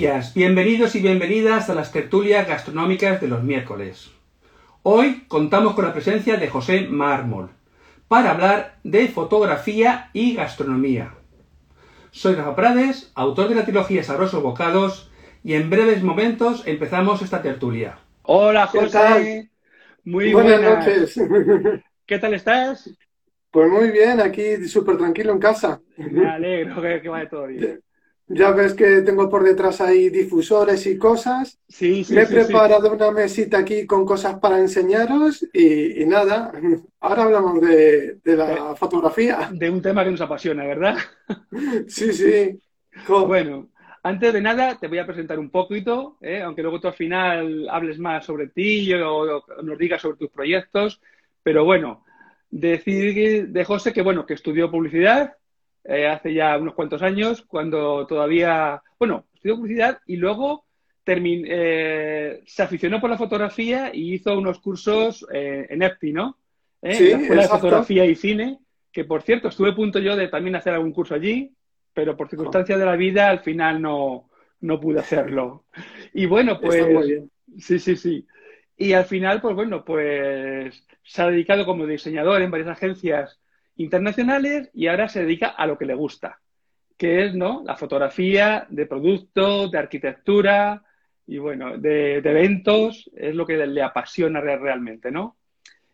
Sevillas, bienvenidos y bienvenidas a las tertulias gastronómicas de los miércoles. Hoy contamos con la presencia de José Mármol para hablar de fotografía y gastronomía. Soy Rafa Prades, autor de la trilogía Sabrosos Bocados, y en breves momentos empezamos esta tertulia. Hola José, muy buenas, noches. ¿Qué tal estás? Pues muy bien, aquí súper tranquilo en casa. Me alegro que, que vaya todo bien. Ya ves que tengo por detrás ahí difusores y cosas. Sí, sí. Me he preparado una mesita aquí con cosas para enseñaros y, nada, ahora hablamos de, la fotografía. De un tema que nos apasiona, ¿verdad? Sí, sí. Bueno, antes de nada te voy a presentar un poquito, ¿eh? aunque luego tú al final hables más sobre ti o, nos digas sobre tus proyectos. Pero bueno, decir de José que bueno, que estudió publicidad, eh, hace ya unos cuantos años, cuando todavía, bueno, estudió publicidad y luego eh, se aficionó por la fotografía y hizo unos cursos eh, en EPTI, ¿no? Sí, en la Escuela de Fotografía y Cine, que por cierto, estuve a punto yo de también hacer algún curso allí, pero por circunstancias de la vida al final no, no pude hacerlo. Y bueno, pues... Sí, sí, sí. Y al final, pues bueno, pues se ha dedicado como diseñador en varias agencias internacionales y ahora se dedica a lo que le gusta, que es ¿no? la fotografía de productos, de arquitectura y bueno, de, eventos, es lo que le apasiona realmente, ¿no?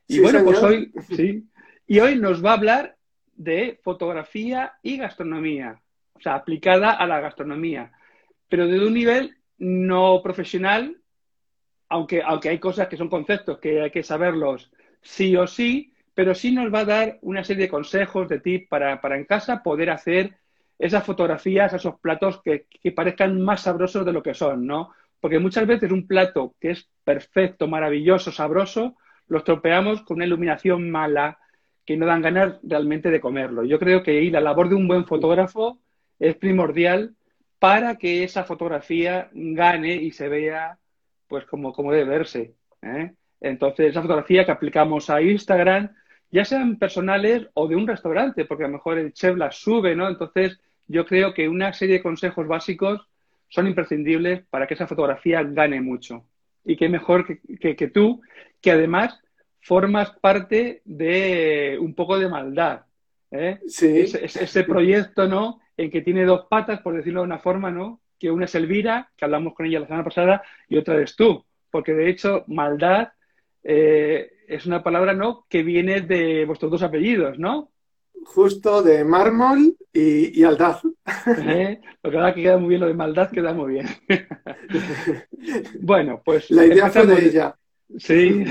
Y bueno, pues hoy, sí, y hoy nos va a hablar de fotografía y gastronomía, o sea, aplicada a la gastronomía, pero de un nivel no profesional, aunque, aunque hay cosas que son conceptos que hay que saberlos sí o sí, pero sí nos va a dar una serie de consejos, de tips para, en casa poder hacer esas fotografías, esos platos que, parezcan más sabrosos de lo que son, ¿no? Porque muchas veces un plato que es perfecto, maravilloso, sabroso, lo estropeamos con una iluminación mala que no dan ganas realmente de comerlo. Yo creo que la labor de un buen fotógrafo es primordial para que esa fotografía gane y se vea pues como, como debe verse. ¿eh? Entonces, esa fotografía que aplicamos a Instagram ya sean personales o de un restaurante, porque a lo mejor el chef las sube, ¿no? Entonces, yo creo que una serie de consejos básicos son imprescindibles para que esa fotografía gane mucho. Y qué mejor que, tú, que además formas parte de un poco de maldad. ¿eh? Sí. Ese, proyecto, ¿no? En que tiene dos patas, por decirlo de una forma, ¿no? Que una es Elvira, que hablamos con ella la semana pasada, y otra eres tú. Porque de hecho, maldad eh, es una palabra, ¿no? Que viene de vuestros dos apellidos, ¿no? Justo de mármol y, aldaz. ¿Eh? Lo que que queda muy bien, lo de maldad queda muy bien. bueno, pues. La idea fue de ella. Sí.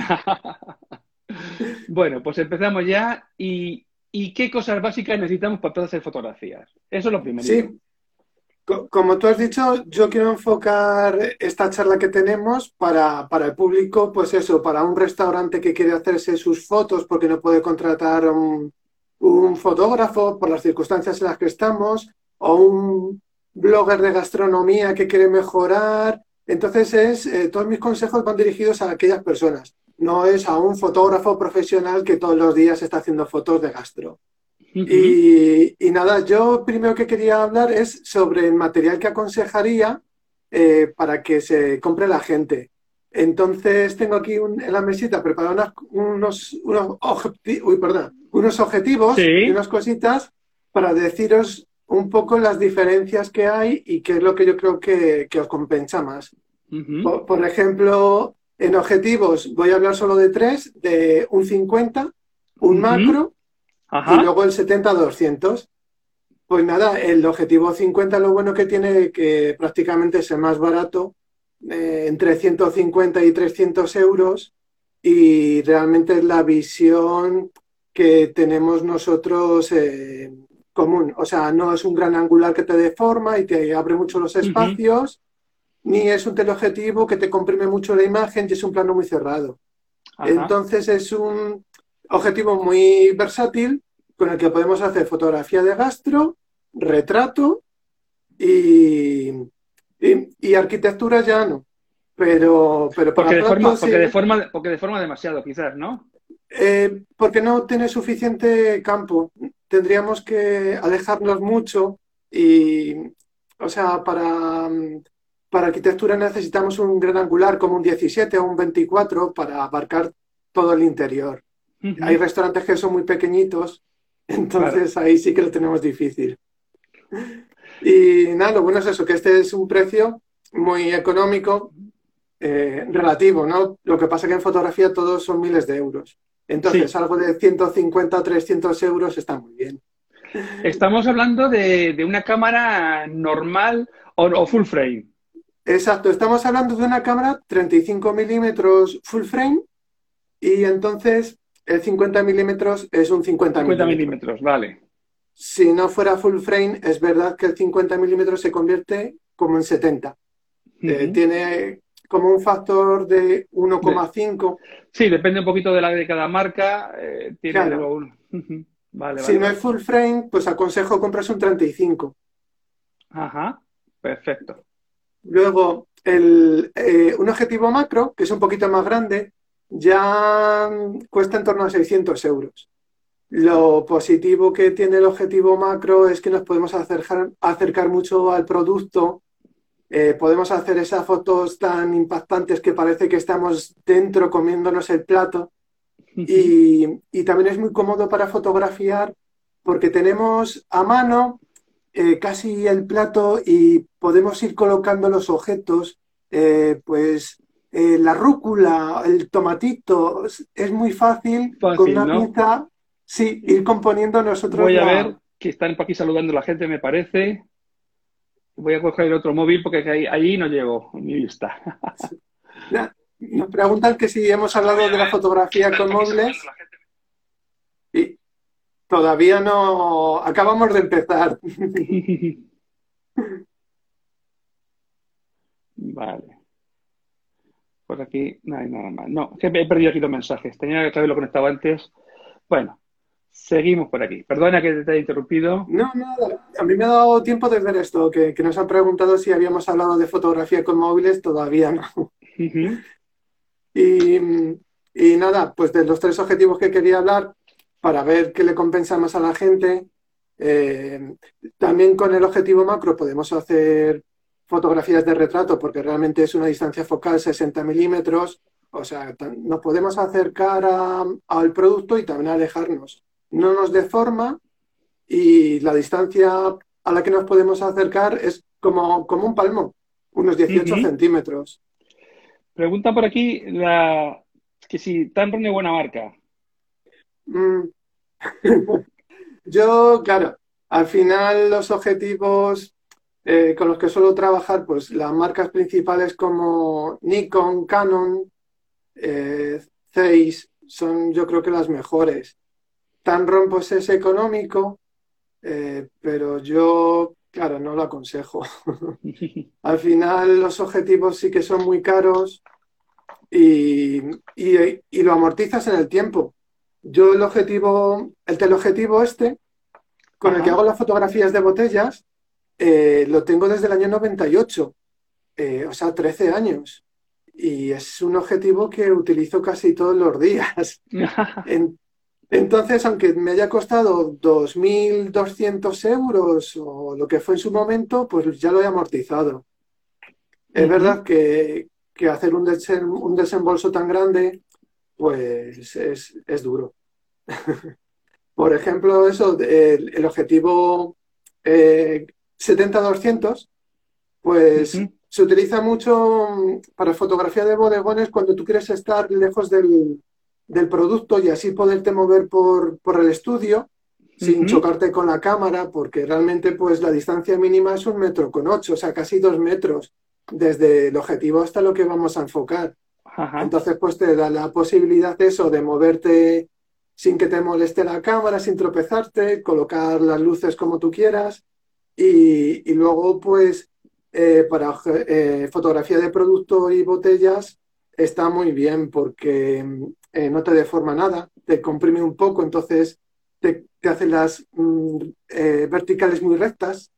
bueno, pues empezamos ya. Y, ¿Y qué cosas básicas necesitamos para poder hacer fotografías? Eso es lo primero. Sí, como tú has dicho, yo quiero enfocar esta charla que tenemos para, el público, pues eso, para un restaurante que quiere hacerse sus fotos porque no puede contratar un, un fotógrafo por las circunstancias en las que estamos, o un blogger de gastronomía que quiere mejorar. Entonces, es, eh, todos mis consejos van dirigidos a aquellas personas. No es a un fotógrafo profesional que todos los días está haciendo fotos de gastro y, nada, yo primero que quería hablar es sobre el material que aconsejaría eh, para que se compre la gente. Entonces tengo aquí en la mesita preparados unos, unos, unos objetivos y unas cositas para deciros un poco las diferencias que hay y qué es lo que yo creo que, os compensa más. por, ejemplo, en objetivos voy a hablar solo de tres, de un 50, un macro y luego el 70-200. Pues nada, el objetivo 50 lo bueno que tiene que prácticamente es el más barato, eh, entre 150 y 300 euros, y realmente es la visión que tenemos nosotros eh, común. O sea, no es un gran angular que te deforma y te abre mucho los espacios, ni es un teleobjetivo que te comprime mucho la imagen y es un plano muy cerrado. Entonces es un objetivo muy versátil con el que podemos hacer fotografía de gastro, retrato y, y, arquitectura ya no. Pero, pero porque, deforma, porque, deforma, porque deforma demasiado, quizás, ¿no? Eh, porque no tiene suficiente campo. Tendríamos que alejarnos mucho y, o sea, para, para arquitectura necesitamos un gran angular como un 17 o un 24 para abarcar todo el interior. Hay restaurantes que son muy pequeñitos, entonces ahí sí que lo tenemos difícil. Y nada, lo bueno es eso, que este es un precio muy económico, eh, relativo, ¿no? Lo que pasa que en fotografía todos son miles de euros. Entonces, algo de 150 o 300 euros está muy bien. Estamos hablando de, una cámara normal o, full frame. Exacto, estamos hablando de una cámara 35 milímetros full frame y entonces el 50 milímetros es un 50 50 milímetros, vale. Si no fuera full frame, es verdad que el 50 milímetros se convierte como en 70. Eh, tiene como un factor de 1,5. Sí, depende un poquito de la de cada marca. Eh, tiene si no es full frame, pues aconsejo compras un 35. Ajá, perfecto. Luego, el, eh, un objetivo macro, que es un poquito más grande, ya cuesta en torno a 600 euros. Lo positivo que tiene el objetivo macro es que nos podemos acercar, acercar mucho al producto, eh, podemos hacer esas fotos tan impactantes que parece que estamos dentro comiéndonos el plato. Y, también es muy cómodo para fotografiar porque tenemos a mano eh, casi el plato y podemos ir colocando los objetos, eh, pues eh, la rúcula, el tomatito, es muy fácil, con una pinza, sí, ir componiendo nosotros. Voy a ver que están aquí saludando la gente, me parece. Voy a coger el otro móvil porque ahí, no llego mi vista. Nos preguntan que si hemos hablado de la fotografía con móviles. Y todavía no. Acabamos de empezar. Vale. Por aquí no hay nada más. No, he perdido aquí los mensajes. Tenía que haberlo conectado antes. Bueno, seguimos por aquí. Perdona que te haya interrumpido. No, nada. A mí me ha dado tiempo de ver esto, que, nos han preguntado si habíamos hablado de fotografía con móviles. Todavía no. Y, nada, pues de los tres objetivos que quería hablar, para ver qué le compensa más a la gente, eh, también con el objetivo macro podemos hacer fotografías de retrato porque realmente es una distancia focal 60 milímetros, o sea, nos podemos acercar al producto y también alejarnos. No nos deforma y la distancia a la que nos podemos acercar es como, como un palmo, unos 18 centímetros. Pregunta por aquí la, que si Tamron es buena marca. Mm. Yo, claro, al final los objetivos eh, con los que suelo trabajar, pues las marcas principales como Nikon, Canon, eh, Zeiss, son yo creo que las mejores. Tamron pues es económico, eh, pero yo Claro, no lo aconsejo. Al final los objetivos sí que son muy caros y, lo amortizas en el tiempo. Yo el objetivo, el teleobjetivo este, con el que hago las fotografías de botellas, eh, lo tengo desde el año 98, eh, o sea, 13 años. Y es un objetivo que utilizo casi todos los días. Entonces, aunque me haya costado 2.200 euros o lo que fue en su momento, pues ya lo he amortizado. Es verdad que, hacer un, desembolso tan grande, pues es, duro. Por ejemplo, eso, el, objetivo 70-200, eh, pues se utiliza mucho para fotografía de bodegones cuando tú quieres estar lejos del, del producto y así poderte mover por, el estudio sin chocarte con la cámara, porque realmente pues la distancia mínima es un metro con ocho, o sea, casi dos metros desde el objetivo hasta lo que vamos a enfocar. Entonces, pues te da la posibilidad eso de moverte sin que te moleste la cámara, sin tropezarte, colocar las luces como tú quieras y, luego, pues, eh, para eh, fotografía de producto y botellas está muy bien porque eh, no te deforma nada, te comprime un poco, entonces te, hace las mm, verticales muy rectas.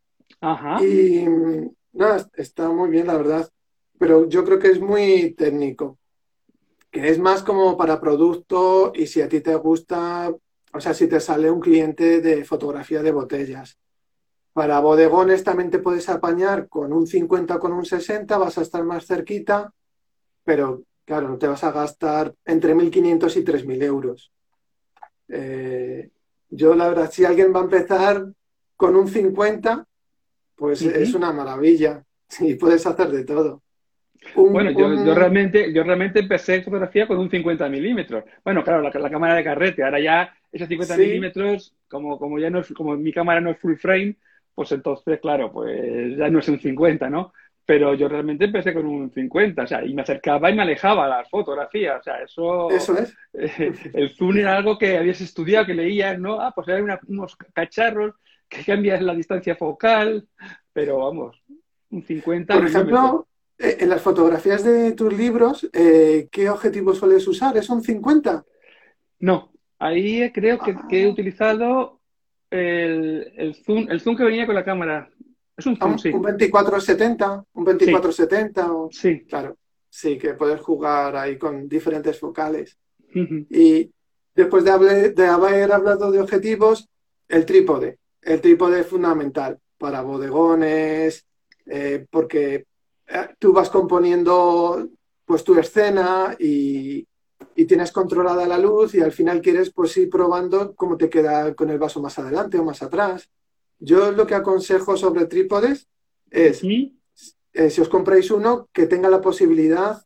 Y nada, está muy bien, la verdad. Pero yo creo que es muy técnico, que es más como para producto y si a ti te gusta, o sea, si te sale un cliente de fotografía de botellas. Para bodegones también te puedes apañar con un 50 con un 60, vas a estar más cerquita, pero claro, no te vas a gastar entre 1.500 y 3.000 euros. Eh, yo, la verdad, si alguien va a empezar con un 50, pues es una maravilla. Sí, puedes hacer de todo. bueno, yo, realmente, yo realmente empecé fotografía con un 50 milímetros. Bueno, claro, la, cámara de carrete. Ahora ya esos 50 milímetros, como, como ya no es, como mi cámara no es full frame, pues entonces, claro, pues ya no es un 50, ¿no? Pero yo realmente empecé con un 50, o sea, y me acercaba y me alejaba la fotografía, o sea, eso... Eso es. el zoom era algo que habías estudiado, que leías, ¿no? Ah, pues hay unos cacharros que cambian la distancia focal, pero vamos, un 50... Por ejemplo, eh, en las fotografías de tus libros, eh, ¿qué objetivo sueles usar? ¿Es un 50? No, ahí creo que, he ah. utilizado el, zoom, el zoom que venía con la cámara. Es un zoom, sí. Un 2470, un 2470. Sí. sí. Claro, sí, que puedes jugar ahí con diferentes focales. Y después de haber, de haber hablado de objetivos, el trípode. El trípode es fundamental para bodegones, eh, porque eh, tú vas componiendo pues tu escena y, y, tienes controlada la luz y al final quieres pues ir probando cómo te queda con el vaso más adelante o más atrás. Yo lo que aconsejo sobre trípodes es, eh, si os compráis uno, que tenga la posibilidad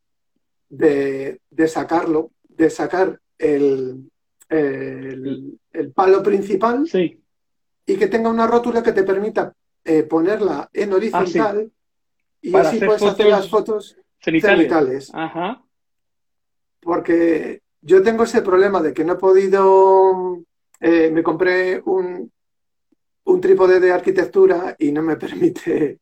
de, sacarlo, de sacar el, el, palo principal y que tenga una rótula que te permita eh, ponerla en horizontal ah, y así puedes hacer las fotos cenitales. Porque yo tengo ese problema de que no he podido. Eh, me compré un, un trípode de arquitectura y no me permite.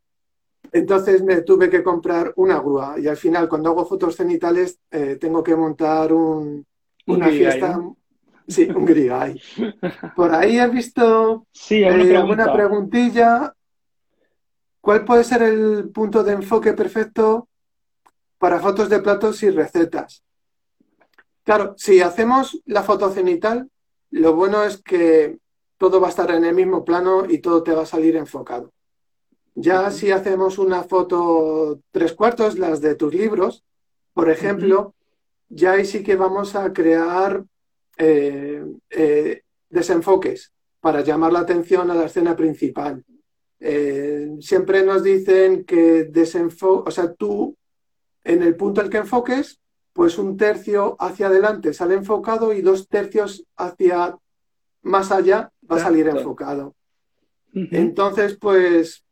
Entonces me tuve que comprar una grúa y al final cuando hago fotos cenitales eh, tengo que montar un, una fiesta. Sí, un grigay. Por ahí he visto sí, alguna preguntilla. ¿Cuál puede ser el punto de enfoque perfecto para fotos de platos y recetas? Claro, si hacemos la foto cenital, lo bueno es que todo va a estar en el mismo plano y todo te va a salir enfocado. Ya si hacemos una foto tres cuartos, las de tus libros, por ejemplo, ya ahí sí que vamos a crear eh, eh, desenfoques para llamar la atención a la escena principal. Eh, siempre nos dicen que desenfoque, o sea, tú en el punto al que enfoques, pues un tercio hacia adelante sale enfocado y dos tercios hacia más allá va a salir enfocado. Entonces, pues,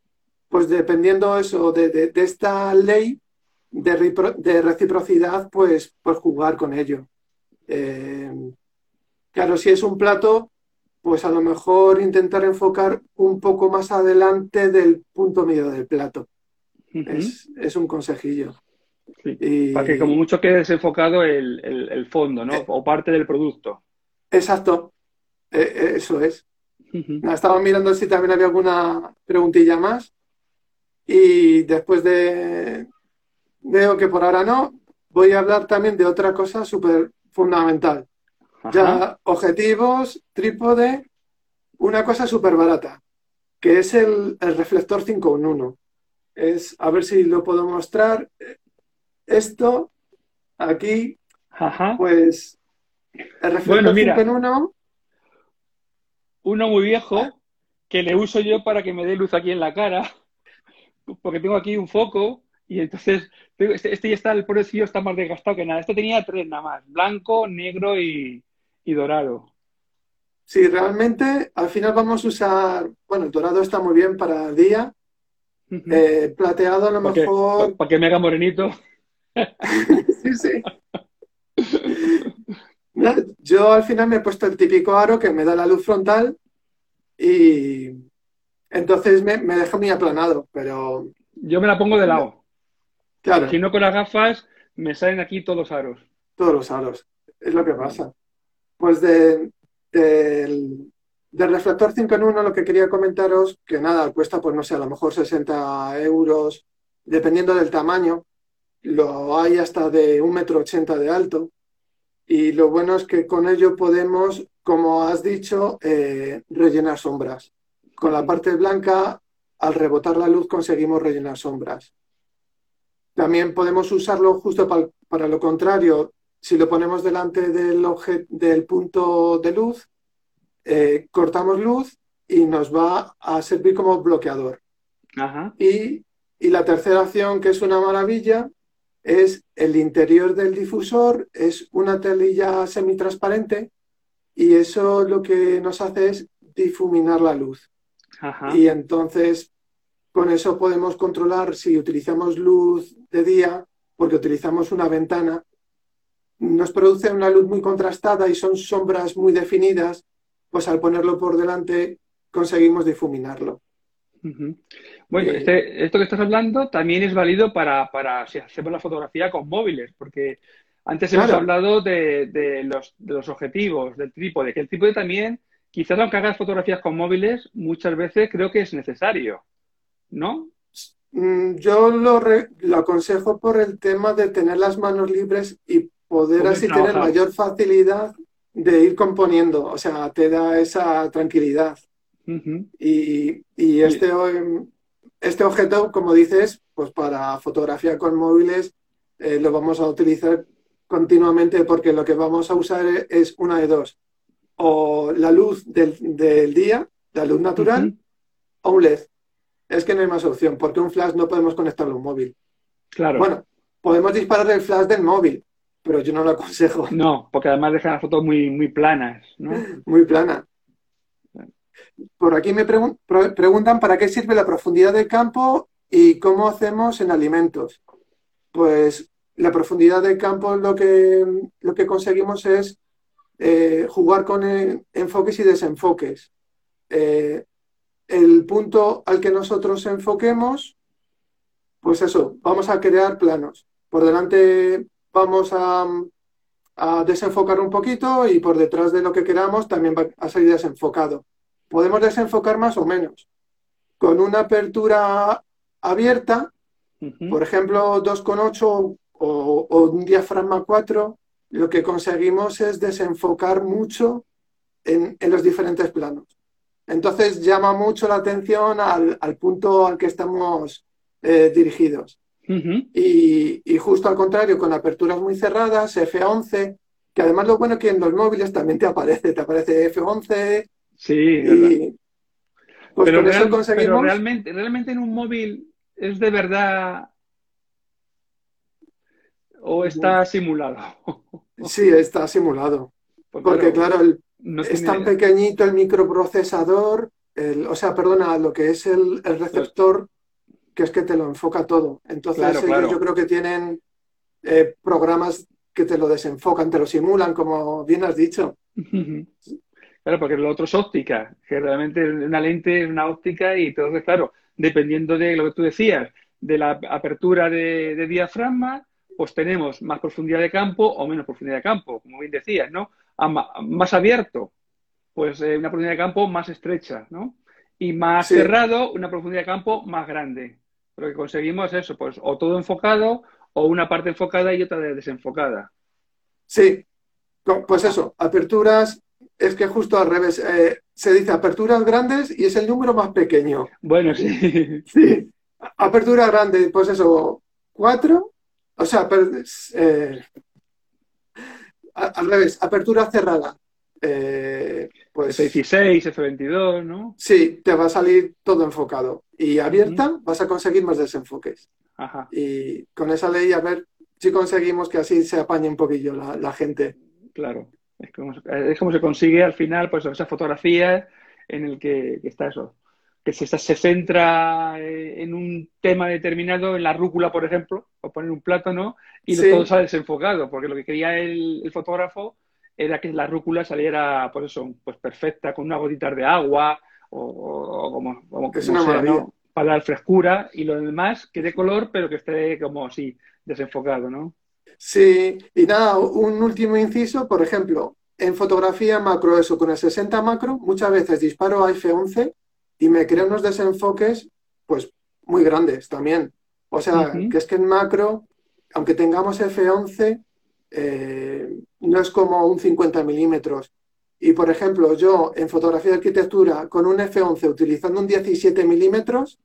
pues dependiendo eso de, esta ley de, reciprocidad, pues, pues jugar con ello. Eh, claro, si es un plato, pues a lo mejor intentar enfocar un poco más adelante del punto medio del plato. es, un consejillo. Para que como mucho quede desenfocado el, fondo, ¿no? Eh. o parte del producto. Exacto. Eh, eso es. Estaba mirando si también había alguna preguntilla más. Y después de. Veo que por ahora no. Voy a hablar también de otra cosa súper fundamental. Ya, objetivos, trípode, una cosa súper barata, que es el, reflector 5 en 1. Es, a ver si lo puedo mostrar. Esto, aquí, pues, el reflector 5 en 1. Uno muy viejo, que le uso yo para que me dé luz aquí en la cara, porque tengo aquí un foco y entonces este, este, ya está, el pobrecillo está más desgastado que nada. Este tenía tres nada más, blanco, negro y, y dorado. Sí, realmente al final vamos a usar, bueno, el dorado está muy bien para el día, eh, plateado a lo mejor... Para que me haga morenito. sí, sí. Yo al final me he puesto el típico aro que me da la luz frontal y entonces me, me deja muy aplanado, pero... Yo me la pongo de lado. Claro. Si no con las gafas, me salen aquí todos los aros. Todos los aros. Es lo que pasa. Pues del, reflector 5 en 1 lo que quería comentaros, que nada, cuesta pues no sé, a lo mejor 60 euros, dependiendo del tamaño. Lo hay hasta de un metro ochenta de alto. Y lo bueno es que con ello podemos, como has dicho, eh, rellenar sombras. Con la parte blanca al rebotar la luz conseguimos rellenar sombras. También podemos usarlo justo para, lo contrario. Si lo ponemos delante del, del punto de luz, eh, cortamos luz y nos va a servir como bloqueador. Y, y la tercera opción, que es una maravilla, es el interior del difusor, es una telilla semitransparente y eso lo que nos hace es difuminar la luz. Y entonces con eso podemos controlar si utilizamos luz de día, porque utilizamos una ventana, nos produce una luz muy contrastada y son sombras muy definidas, pues al ponerlo por delante conseguimos difuminarlo. Bueno, eh, este, esto que estás hablando también es válido para, si hacemos la fotografía con móviles, porque antes hemos hablado de, los, objetivos, del trípode, que el trípode también, quizás aunque hagas fotografías con móviles, muchas veces creo que es necesario, ¿no? Mm, yo lo, aconsejo por el tema de tener las manos libres y poder así tener mayor facilidad de ir componiendo, o sea, te da esa tranquilidad. Y, este, este objeto, como dices, pues para fotografía con móviles eh, lo vamos a utilizar continuamente porque lo que vamos a usar es una de dos. O la luz del, día, la luz natural, o un LED. Es que no hay más opción, porque un flash no podemos conectarlo a un móvil. Claro. Bueno, podemos disparar el flash del móvil, pero yo no lo aconsejo. No, porque además deja las fotos muy, muy planas, ¿no? muy planas. Por aquí me preguntan para qué sirve la profundidad del campo y cómo hacemos en alimentos. Pues la profundidad del campo lo que, lo que conseguimos es eh, jugar con enfoques y desenfoques. Eh, el punto al que nosotros enfoquemos, pues eso, vamos a crear planos. Por delante vamos a, a desenfocar un poquito y por detrás de lo que queramos también va a salir desenfocado podemos desenfocar más o menos. Con una apertura abierta, por ejemplo, 2,8 o, o un diafragma 4, lo que conseguimos es desenfocar mucho en, los diferentes planos. Entonces llama mucho la atención al, punto al que estamos eh, dirigidos. y, y, justo al contrario, con aperturas muy cerradas, F11, que además lo bueno es que en los móviles también te aparece, te aparece F11, Sí, pues pero, realmente, realmente en un móvil es de verdad o está simulado. Sí, está simulado. Pues Porque claro, es tan pequeñito el microprocesador, o sea, perdona, lo que es el, receptor, que es que te lo enfoca todo. Entonces yo creo que tienen eh, programas que te lo desenfocan, te lo simulan, como bien has dicho. Claro, porque lo otro es óptica, que realmente una lente es una óptica y entonces, claro, dependiendo de lo que tú decías, de la apertura de, diafragma, pues tenemos más profundidad de campo o menos profundidad de campo, como bien decías, ¿no? más abierto, pues eh, una profundidad de campo más estrecha, ¿no? Y más cerrado, una profundidad de campo más grande. Lo que conseguimos es eso, pues o todo enfocado o una parte enfocada y otra desenfocada. Sí, pues eso, aperturas es que justo al revés. Eh, se dice aperturas grandes y es el número más pequeño. Bueno, sí. Sí. Apertura grande, pues eso, cuatro. O sea, eh, al revés, apertura cerrada. Eh, pues F16, F22, ¿no? Sí, te va a salir todo enfocado. Y abierta vas a conseguir más desenfoques. Ajá. Y con esa ley, a ver si conseguimos que así se apañe un poquillo la gente. Claro. Es como, se consigue al final, pues, esa fotografía en el que, está eso, que se, se centra eh, en un tema determinado, en la rúcula, por ejemplo, o poner un plátano, y todo sale desenfocado, porque lo que quería el, fotógrafo era que la rúcula saliera, pues eso, pues perfecta, con unas gotitas de agua, o, como, que sea, Para dar frescura, y lo demás que dé color, pero que esté como así, desenfocado, ¿no? Sí, y nada, un último inciso, por ejemplo, en fotografía macro, eso, con el 60 macro, muchas veces disparo a F11 y me creo unos desenfoques, pues, muy grandes también. O sea, que es que en macro, aunque tengamos F11, eh, no es como un 50 milímetros. Y, por ejemplo, yo en fotografía de arquitectura con un F11 utilizando un 17 milímetros,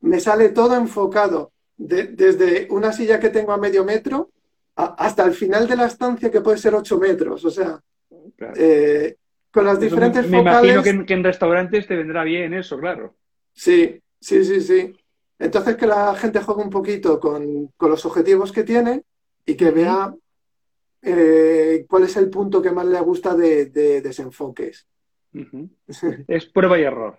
me sale todo enfocado, desde una silla que tengo a medio metro hasta el final de la estancia que puede ser 8 metros. O sea, eh, con las diferentes me, imagino que en, restaurantes te vendrá bien eso, claro. Sí, sí, sí, sí. Entonces que la gente juegue un poquito con, los objetivos que tiene y que vea eh, cuál es el punto que más le gusta de, desenfoques. es prueba y error.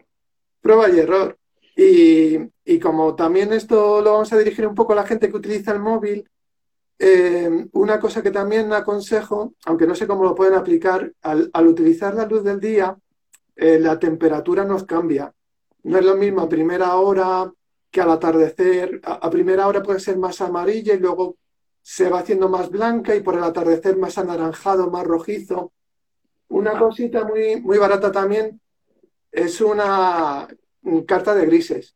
Prueba y error. Y, y, como también esto lo vamos a dirigir un poco a la gente que utiliza el móvil, eh, una cosa que también aconsejo, aunque no sé cómo lo pueden aplicar, al, utilizar la luz del día, eh, la temperatura nos cambia. No es lo mismo a primera hora que al atardecer. A, primera hora puede ser más amarilla y luego se va haciendo más blanca y por el atardecer más anaranjado, más rojizo. Una cosita muy, muy barata también es una carta de grises.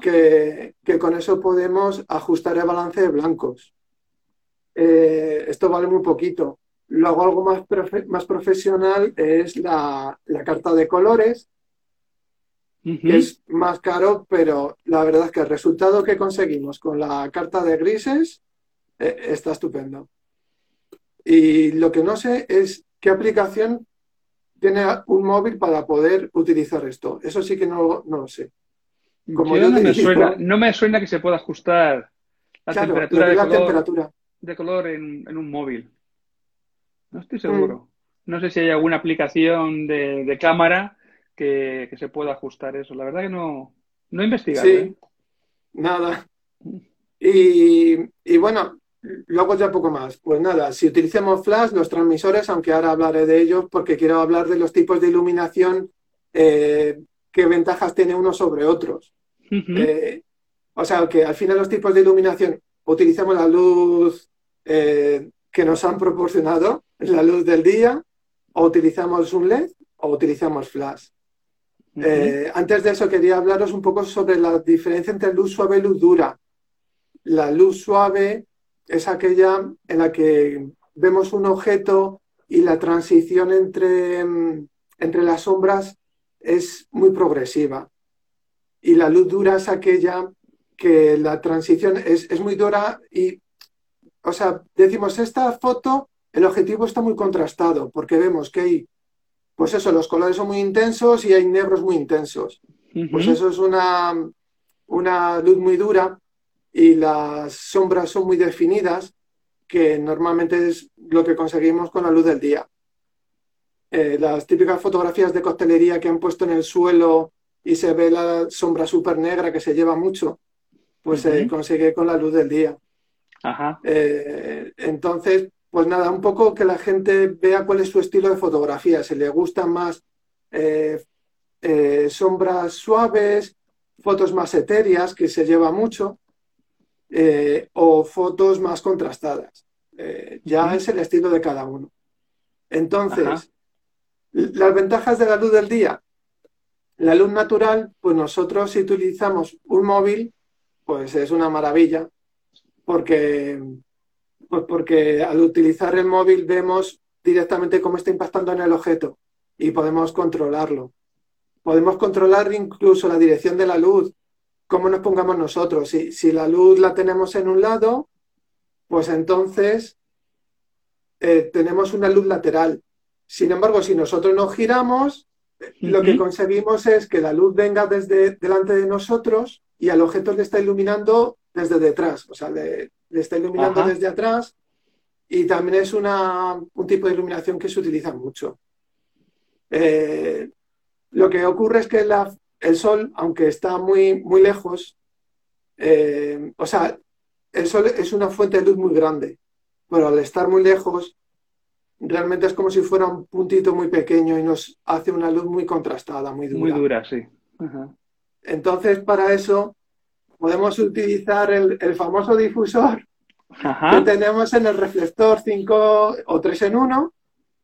Que, que, con eso podemos ajustar el balance de blancos. Eh, esto vale muy poquito. Luego algo más, más profesional es la, carta de colores, que es más caro, pero la verdad es que el resultado que conseguimos con la carta de grises eh, está estupendo. Y lo que no sé es qué aplicación tiene un móvil para poder utilizar esto. Eso sí que no, lo sé. Como no, me suena, no, me suena, que se pueda ajustar la temperatura de la temperatura de color en, un móvil. No estoy seguro. Mm. No sé si hay alguna aplicación de, cámara que, se pueda ajustar eso. La verdad que no, no he investigado. Sí, ¿eh? nada. Y, y, bueno, luego ya poco más. Pues nada, si utilizamos flash, los transmisores, aunque ahora hablaré de ellos porque quiero hablar de los tipos de iluminación, eh, qué ventajas tiene uno sobre otros. Eh, o sea, que al final los tipos de iluminación utilizamos la luz eh, que nos han proporcionado la luz del día, o utilizamos un LED o utilizamos flash. Eh, antes de eso quería hablaros un poco sobre la diferencia entre luz suave y luz dura. La luz suave es aquella en la que vemos un objeto y la transición entre, entre las sombras es muy progresiva. Y la luz dura es aquella que la transición es, es muy dura y o sea, decimos, esta foto, el objetivo está muy contrastado, porque vemos que hay, pues eso, los colores son muy intensos y hay negros muy intensos. Pues eso es una, una luz muy dura y las sombras son muy definidas, que normalmente es lo que conseguimos con la luz del día. Eh, las típicas fotografías de costelería que han puesto en el suelo y se ve la sombra súper negra que se lleva mucho, pues se consigue con la luz del día. Eh, entonces, pues nada, un poco que la gente vea cuál es su estilo de fotografía. Si le gustan más eh, eh, sombras suaves, fotos más etéreas, que se lleva mucho, o fotos más contrastadas. ya es el estilo de cada uno. Entonces, las ventajas de la luz del día. La luz natural, pues nosotros si utilizamos un móvil, pues es una maravilla, porque, pues porque al utilizar el móvil vemos directamente cómo está impactando en el objeto y podemos controlarlo. Podemos controlar incluso la dirección de la luz, cómo nos pongamos nosotros. Si, si la luz la tenemos en un lado, pues entonces eh, tenemos una luz lateral. Sin embargo, si nosotros nos giramos, lo que conseguimos es que la luz venga desde delante de nosotros y al objeto le está iluminando desde detrás, o sea, le, está iluminando desde atrás y también es una, un tipo de iluminación que se utiliza mucho. Eh, lo que ocurre es que el sol, aunque está muy, muy lejos, eh, o sea, el sol es una fuente de luz muy grande, pero al estar muy lejos, realmente es como si fuera un puntito muy pequeño y nos hace una luz muy contrastada, muy dura. Muy dura, sí. Entonces, para eso, podemos utilizar el, famoso difusor que tenemos en el reflector 5 o 3 en 1,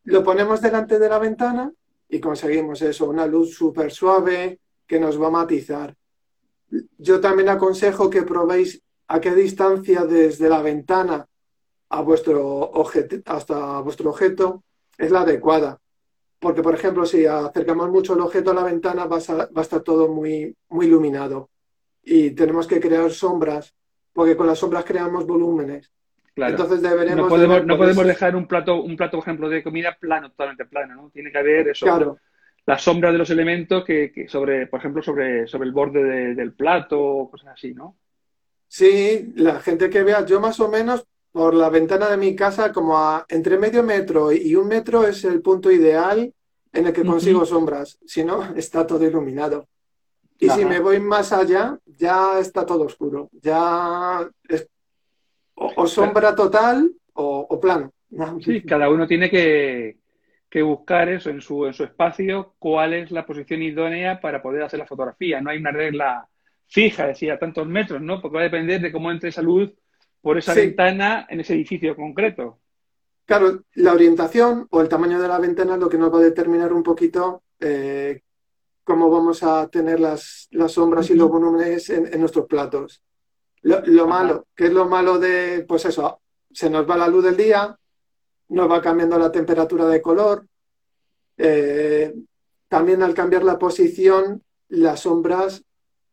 lo ponemos delante de la ventana y conseguimos eso, una luz súper suave que nos va a matizar. Yo también aconsejo que probéis a qué distancia desde la ventana a vuestro objeto, hasta vuestro objeto es la adecuada. Porque, por ejemplo, si acercamos mucho el objeto a la ventana, va a, va a estar todo muy, muy iluminado. Y tenemos que crear sombras, porque con las sombras creamos volúmenes. Entonces deberemos... No podemos, no podemos dejar un plato, un plato, por ejemplo, de comida plano, totalmente plano, ¿no? Tiene que haber eso. Claro. La sombra de los elementos que, sobre, por ejemplo, sobre, sobre el borde del plato o cosas así, ¿no? Sí, la gente que vea, yo más o menos por la ventana de mi casa, como a entre medio metro y un metro es el punto ideal en el que consigo sombras. Si no, está todo iluminado. Y si me voy más allá, ya está todo oscuro. Ya es o, sombra total o, plano. Sí, cada uno tiene que, buscar eso en su, en su espacio, cuál es la posición idónea para poder hacer la fotografía. No hay una regla fija, decía, tantos metros, ¿no? Porque va a depender de cómo entre esa luz por esa ventana en ese edificio concreto. Claro, la orientación o el tamaño de la ventana es lo que nos va a determinar un poquito eh, cómo vamos a tener las, sombras y los volúmenes en, nuestros platos. Lo, malo, que es lo malo de, pues eso, se nos va la luz del día, nos va cambiando la temperatura de color. Eh, también al cambiar la posición, las sombras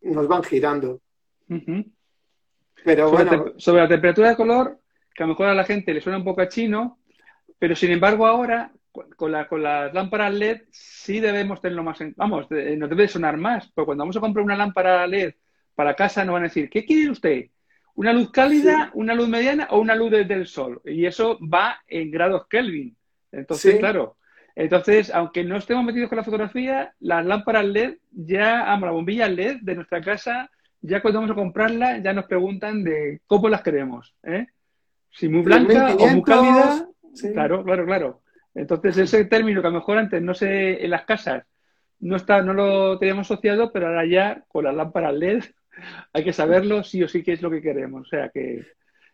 nos van girando. Pero sobre, bueno. La sobre la temperatura de color, que a lo mejor a la gente le suena un poco a chino, pero sin embargo ahora con, la, con las lámparas LED sí debemos tenerlo más en... Vamos, nos debe sonar más, porque cuando vamos a comprar una lámpara LED para casa nos van a decir, ¿qué quiere usted? ¿Una luz cálida, una luz mediana o una luz desde el sol? Y eso va en grados Kelvin. Entonces, claro, entonces, aunque no estemos metidos con la fotografía, las lámparas LED ya, vamos, la bombilla LED de nuestra casa, ya cuando vamos a comprarla, ya nos preguntan de cómo las queremos. ¿eh? Si muy blanca o muy cálida. Claro, claro, claro. Entonces, ese término que a lo mejor antes no sé, en las casas no está, no lo teníamos asociado, pero ahora ya con las lámparas LED hay que saberlo sí o sí qué es lo que queremos. O sea que.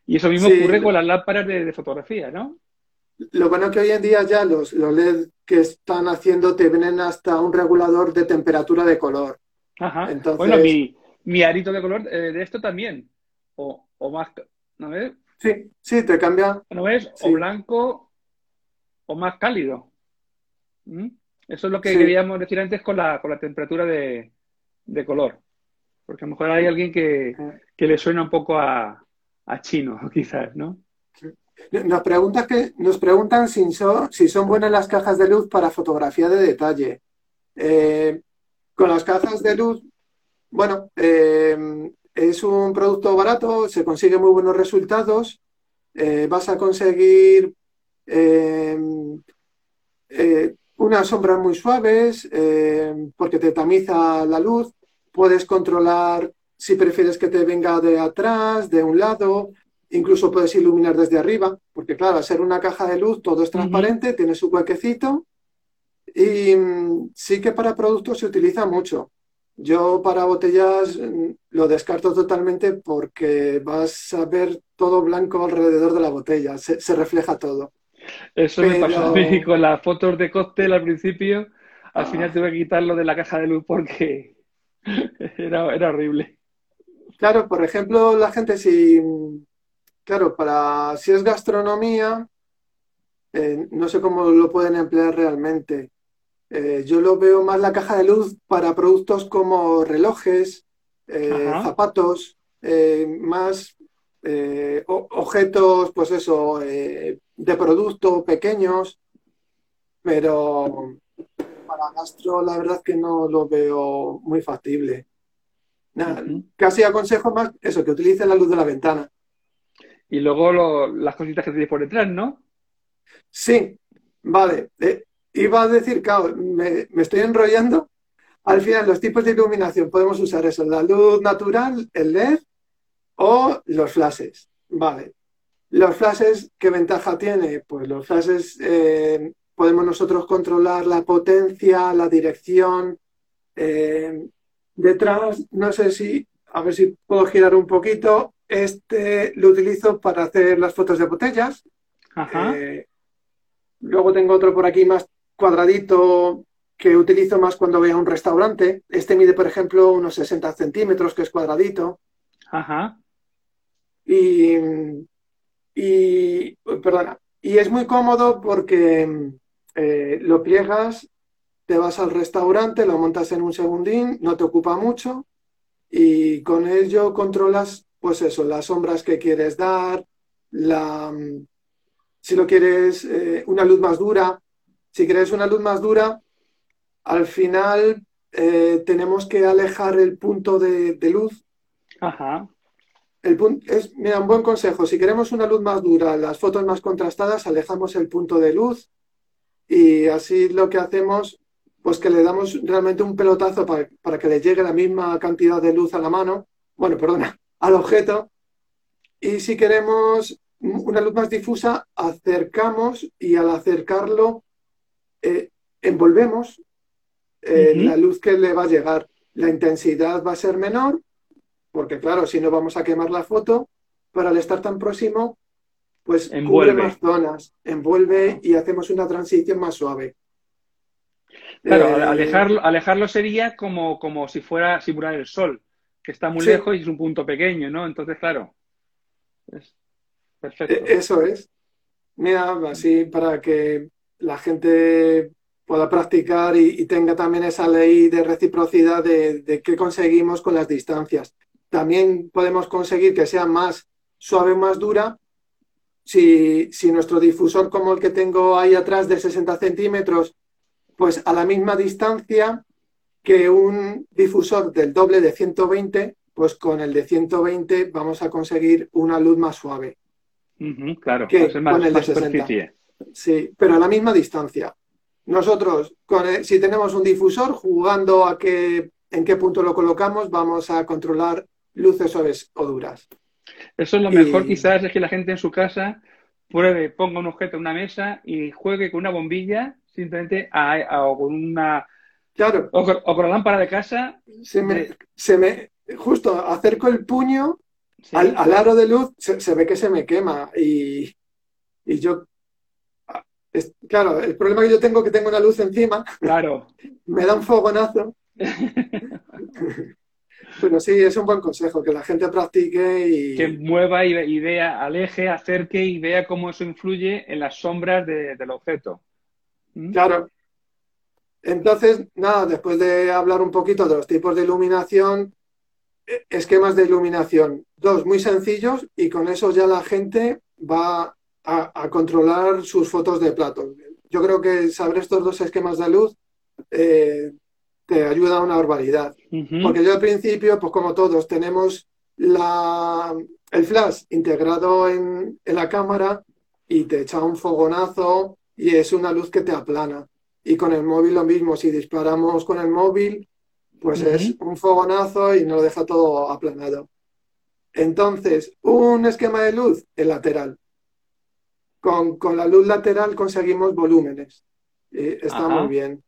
Y eso mismo ocurre con las lámparas de, fotografía, ¿no? Lo bueno que hoy en día ya los, los LED que están haciendo te vienen hasta un regulador de temperatura de color. Ajá. Bueno, mi, mi arito de color eh, de esto también. O, o más. ¿No ves? Sí, sí, te cambia. ¿No ves? O blanco o más cálido. ¿Mm? Eso es lo que queríamos decir antes con la, con la temperatura de, color. Porque a lo mejor hay alguien que, le suena un poco a, chino, quizás, ¿no? Nos, pregunta que, nos preguntan si son, si son buenas las cajas de luz para fotografía de detalle. Eh, con las cajas de luz, bueno, eh, es un producto barato, se consigue muy buenos resultados. Eh, vas a conseguir eh, eh, unas sombras muy suaves eh, porque te tamiza la luz. Puedes controlar si prefieres que te venga de atrás, de un lado, incluso puedes iluminar desde arriba, porque claro, al ser una caja de luz todo es transparente, tiene su huequecito y mm, sí que para productos se utiliza mucho. Yo para botellas mm, lo descarto totalmente porque vas a ver todo blanco alrededor de la botella, se refleja todo. Eso me pasó a mí con las fotos de cóctel al principio. Al final ah. tuve que quitarlo de la caja de luz porque era, era horrible. Claro, por ejemplo, la gente si, claro, para si es gastronomía, eh, no sé cómo lo pueden emplear realmente. Eh, yo lo veo más la caja de luz para productos como relojes, eh, zapatos, más objetos, pues eso, de producto pequeños, pero para gastro la verdad que no lo veo muy factible. Casi aconsejo más eso, que utilicen la luz de la ventana. Y luego las cositas que tienes por detrás, ¿no? Sí, vale. Eh, iba a decir, claro, me, me, estoy enrollando. Al final, los tipos de iluminación podemos usar eso, la luz natural, el LED o los flashes. Vale. Los flashes, ¿qué ventaja tiene? Pues los flashes eh, podemos nosotros controlar la potencia, la dirección. Eh, detrás, no sé si, a ver si puedo girar un poquito. Este lo utilizo para hacer las fotos de botellas. Eh, luego tengo otro por aquí más cuadradito que utilizo más cuando voy a un restaurante. Este mide, por ejemplo, unos 60 centímetros, que es cuadradito. Ajá. Y y, perdona, y es muy cómodo porque eh, lo pliegas, te vas al restaurante, lo montas en un segundín, no te ocupa mucho y con ello controlas, pues eso, las sombras que quieres dar, la, si lo quieres eh, una luz más dura. Si quieres una luz más dura, al final eh, tenemos que alejar el punto de, luz. Ajá. El es, mira, un buen consejo. Si queremos una luz más dura, las fotos más contrastadas, alejamos el punto de luz y así lo que hacemos, pues que le damos realmente un pelotazo para, para que le llegue la misma cantidad de luz a la mano, bueno, perdona, al objeto. Y si queremos una luz más difusa, acercamos y al acercarlo eh, envolvemos eh, la luz que le va a llegar. La intensidad va a ser menor, porque claro, si no vamos a quemar la foto, pero al estar tan próximo, pues envuelve. cubre más zonas, envuelve y hacemos una transición más suave. Claro, eh, alejarlo, alejarlo sería como, como si fuera simular el sol, que está muy lejos y es un punto pequeño, ¿no? Entonces, claro. Perfecto. E-, eso es. Mira, así para que la gente pueda practicar y, tenga también esa ley de reciprocidad de, de qué conseguimos con las distancias. También podemos conseguir que sea más suave o más dura si, si, nuestro difusor como el que tengo ahí atrás de 60 centímetros, pues a la misma distancia que un difusor del doble de 120, pues con el de 120 vamos a conseguir una luz más suave claro, que con el de 60. Sí, pero a la misma distancia. Nosotros, si tenemos un difusor, jugando a qué, en qué punto lo colocamos, vamos a controlar luces suaves o duras. Eso es lo mejor, quizás, es que la gente en su casa pruebe, ponga un objeto en una mesa y juegue con una bombilla, simplemente o con una. Claro. O con, la lámpara de casa. Se me, se me, justo acerco el puño al, aro de luz se, ve que se me quema y, yo, ah, claro, el problema que yo tengo es que tengo una luz encima. Claro. me da un fogonazo. Pero sí, es un buen consejo, que la gente practique y... Que mueva y, vea, aleje, acerque y vea cómo eso influye en las sombras del objeto. ¿Mm? Claro. Entonces, nada, después de hablar un poquito de los tipos de iluminación, e, esquemas de iluminación. Dos muy sencillos y con eso ya la gente va a, controlar sus fotos de plato. Yo creo que saber estos dos esquemas de luz eh, te ayuda a una barbaridad. Porque yo al principio, pues como todos, tenemos la, el flash integrado en, en la cámara y te echa un fogonazo y es una luz que te aplana. Y con el móvil lo mismo, si disparamos con el móvil, pues es un fogonazo y nos lo deja todo aplanado. Entonces, un esquema de luz, el lateral. Con, la luz lateral conseguimos volúmenes. está muy bien.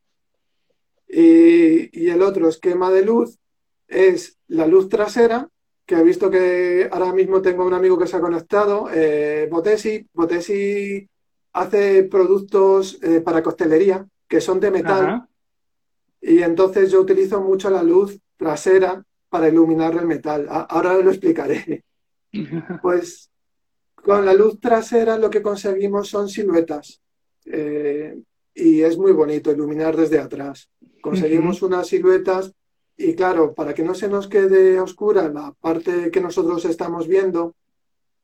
Y, el otro esquema de luz es la luz trasera, que he visto que ahora mismo tengo un amigo que se ha conectado, eh, Botesi. Botesi hace productos eh, para costelería que son de metal. Y entonces yo utilizo mucho la luz trasera para iluminar el metal. Ahora lo explicaré. Pues con la luz trasera lo que conseguimos son siluetas. Eh, y es muy bonito iluminar desde atrás. Conseguimos unas siluetas y claro, para que no se nos quede oscura la parte que nosotros estamos viendo,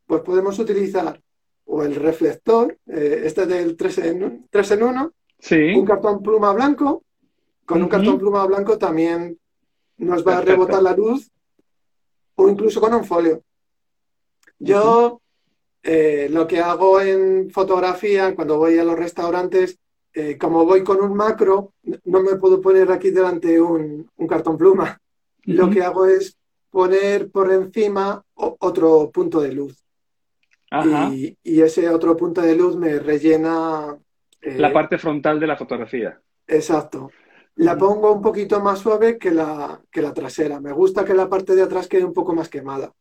pues podemos utilizar o el reflector, eh, este del 3 en, 3 en 1, un cartón pluma blanco, con un cartón pluma blanco también nos va a rebotar la luz o incluso con un folio. Yo eh, lo que hago en fotografía cuando voy a los restaurantes, eh, como voy con un macro, no me puedo poner aquí delante un, cartón pluma. Lo que hago es poner por encima otro punto de luz. Y, ese otro punto de luz me rellena... la eh, parte frontal de la fotografía. Exacto. La pongo un poquito más suave que la, que la trasera. Me gusta que la parte de atrás quede un poco más quemada.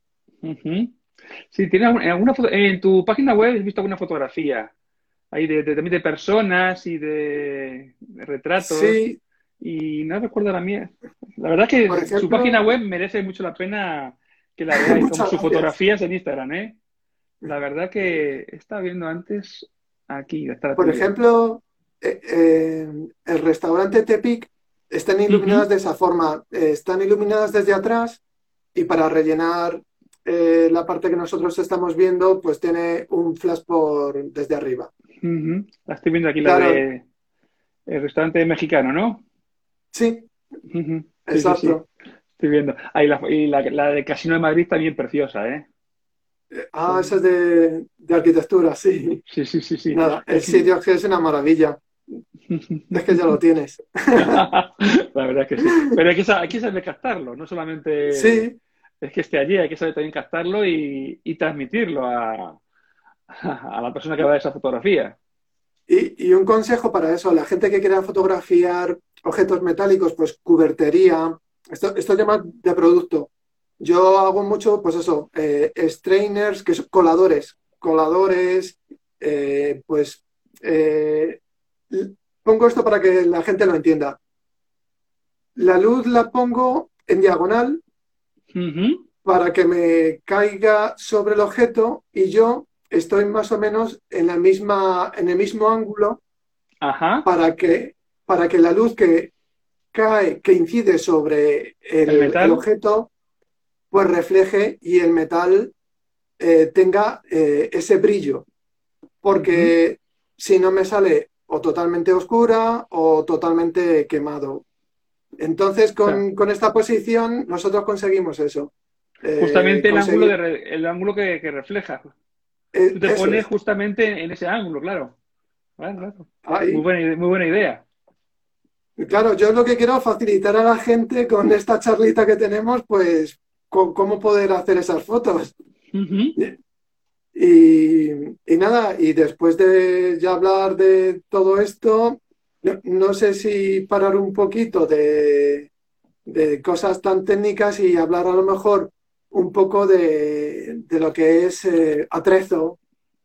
Sí, ¿tienes alguna, en tu página web has visto alguna fotografía ahí de, también de personas y de, retratos. Sí. Y no recuerdo la mía. La verdad que su página web merece mucho la pena que la veáis, como sus fotografías en Instagram, ¿eh? La verdad que estaba viendo antes aquí. Por ejemplo, eh, el restaurante Tepic están iluminadas de esa forma. Eh, están iluminadas desde atrás y para rellenar eh, la parte que nosotros estamos viendo, pues tiene un flash por desde arriba. La estoy viendo aquí, la de el restaurante mexicano, ¿no? Sí, exacto. Estoy viendo. Ah, y, la, la, de Casino de Madrid también preciosa, ¿eh? ¿eh? Ah, esa es de, de, arquitectura, sí. Sí, sí, sí, sí. Nada, el sitio es una maravilla. Es que ya lo tienes. la verdad es que sí. Pero hay que, hay que saber captarlo, no solamente sí. es que esté allí, hay que saber también captarlo y, y transmitirlo a, a, la persona que va a ver esa fotografía. Y, y, un consejo para eso, la gente que quiera fotografiar objetos metálicos, pues cubertería, esto, esto llama de producto. Yo hago mucho, pues eso, eh, strainers, que son coladores, coladores, eh, pues eh, pongo esto para que la gente lo entienda. La luz la pongo en diagonal para que me caiga sobre el objeto y yo estoy más o menos en la misma, en el mismo ángulo para que para que la luz que cae, que incide sobre el, objeto, pues refleje y el metal eh, tenga eh, ese brillo. Porque si no me sale o totalmente oscura o totalmente quemado. Entonces, con, esta posición, nosotros conseguimos eso. Eh, justamente el, ángulo el ángulo que, refleja. Tú te pones justamente en ese ángulo, claro. Muy, buena, muy buena idea. Claro, yo lo que quiero es facilitar a la gente con esta charlita que tenemos, pues, cómo poder hacer esas fotos. y, nada, y después de ya hablar de todo esto, no, sé si parar un poquito de, cosas tan técnicas y hablar a lo mejor un poco de, lo que es eh, atrezo,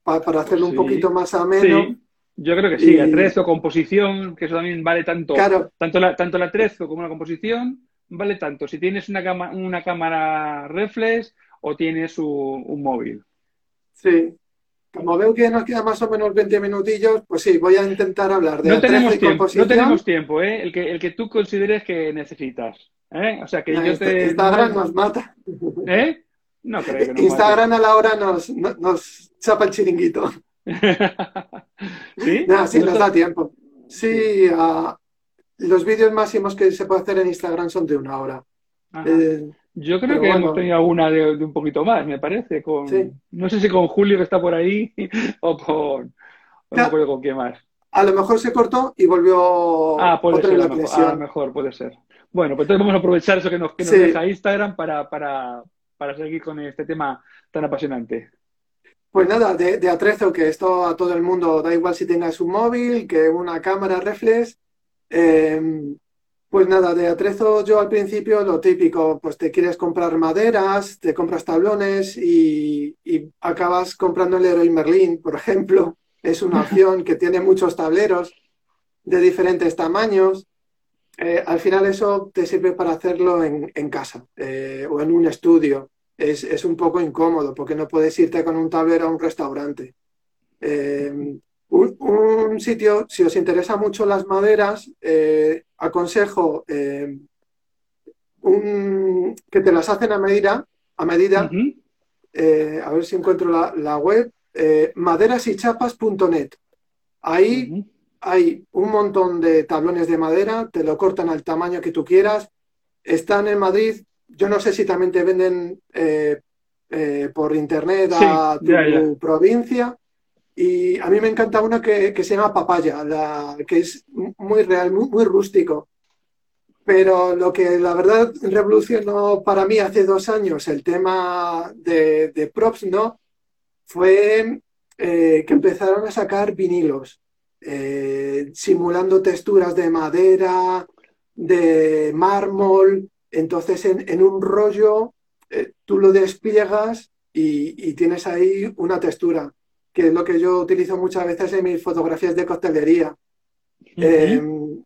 para hacerlo un poquito más ameno. Yo creo que sí, atrezo, composición, que eso también vale tanto. Tanto, la, tanto el atrezo como la composición vale tanto. Si tienes una, una cámara reflex o tienes un, móvil. Sí. Como veo que nos queda más o menos 20 minutillos, pues sí, voy a intentar hablar de no tenemos tiempo. No tenemos tiempo, ¿eh? El que, el que tú consideres que necesitas. ¿eh? O sea, que yo este, te... Instagram nos mata. ¿Eh? No creo que nos Instagram a la hora nos, nos chapa el chiringuito. ¿Sí? sí, nos da tiempo. Sí, los vídeos máximos que se puede hacer en Instagram son de una hora. Eh, Yo creo que hemos tenido alguna de, un poquito más, me parece. Con, No sé si con Julio que está por ahí o con. no con quién más. A lo mejor se cortó y volvió ah, puede ser, a, lo mejor, puede ser. Bueno, pues entonces vamos a aprovechar eso que nos, que nos deja Instagram para, para, para seguir con este tema tan apasionante. Pues nada, de, atrezo, que esto a todo el mundo, da igual si tengas un móvil, que una cámara reflex. Em, pues nada, de atrezo yo al principio lo típico, pues te quieres comprar maderas, te compras tablones y, acabas comprando el Leroy Merlin, por ejemplo. Es una opción que tiene muchos tableros de diferentes tamaños. Eh, al final eso te sirve para hacerlo en, casa eh, o en un estudio es, un poco incómodo porque no puedes irte con un tablero a un restaurante. Eh, un, sitio, si os interesa mucho las maderas, eh, aconsejo eh, que te las hacen a medida, a medida. a ver si encuentro la, web, maderasychapas.net. Ahí hay un montón de tablones de madera, te lo cortan al tamaño que tú quieras. Están en Madrid, yo no sé si también te venden eh, eh, por internet a tu provincia. Y a mí me encanta una que, se llama Papaya, la, que es muy real, muy, rústico. Pero lo que la verdad revolucionó para mí hace dos años el tema de, props, ¿no? Fue eh, que empezaron a sacar vinilos, simulando texturas de madera, de mármol, entonces, en, un rollo, eh, tú lo despliegas y, tienes ahí una textura, que es lo que yo utilizo muchas veces en mis fotografías de coctelería. Em,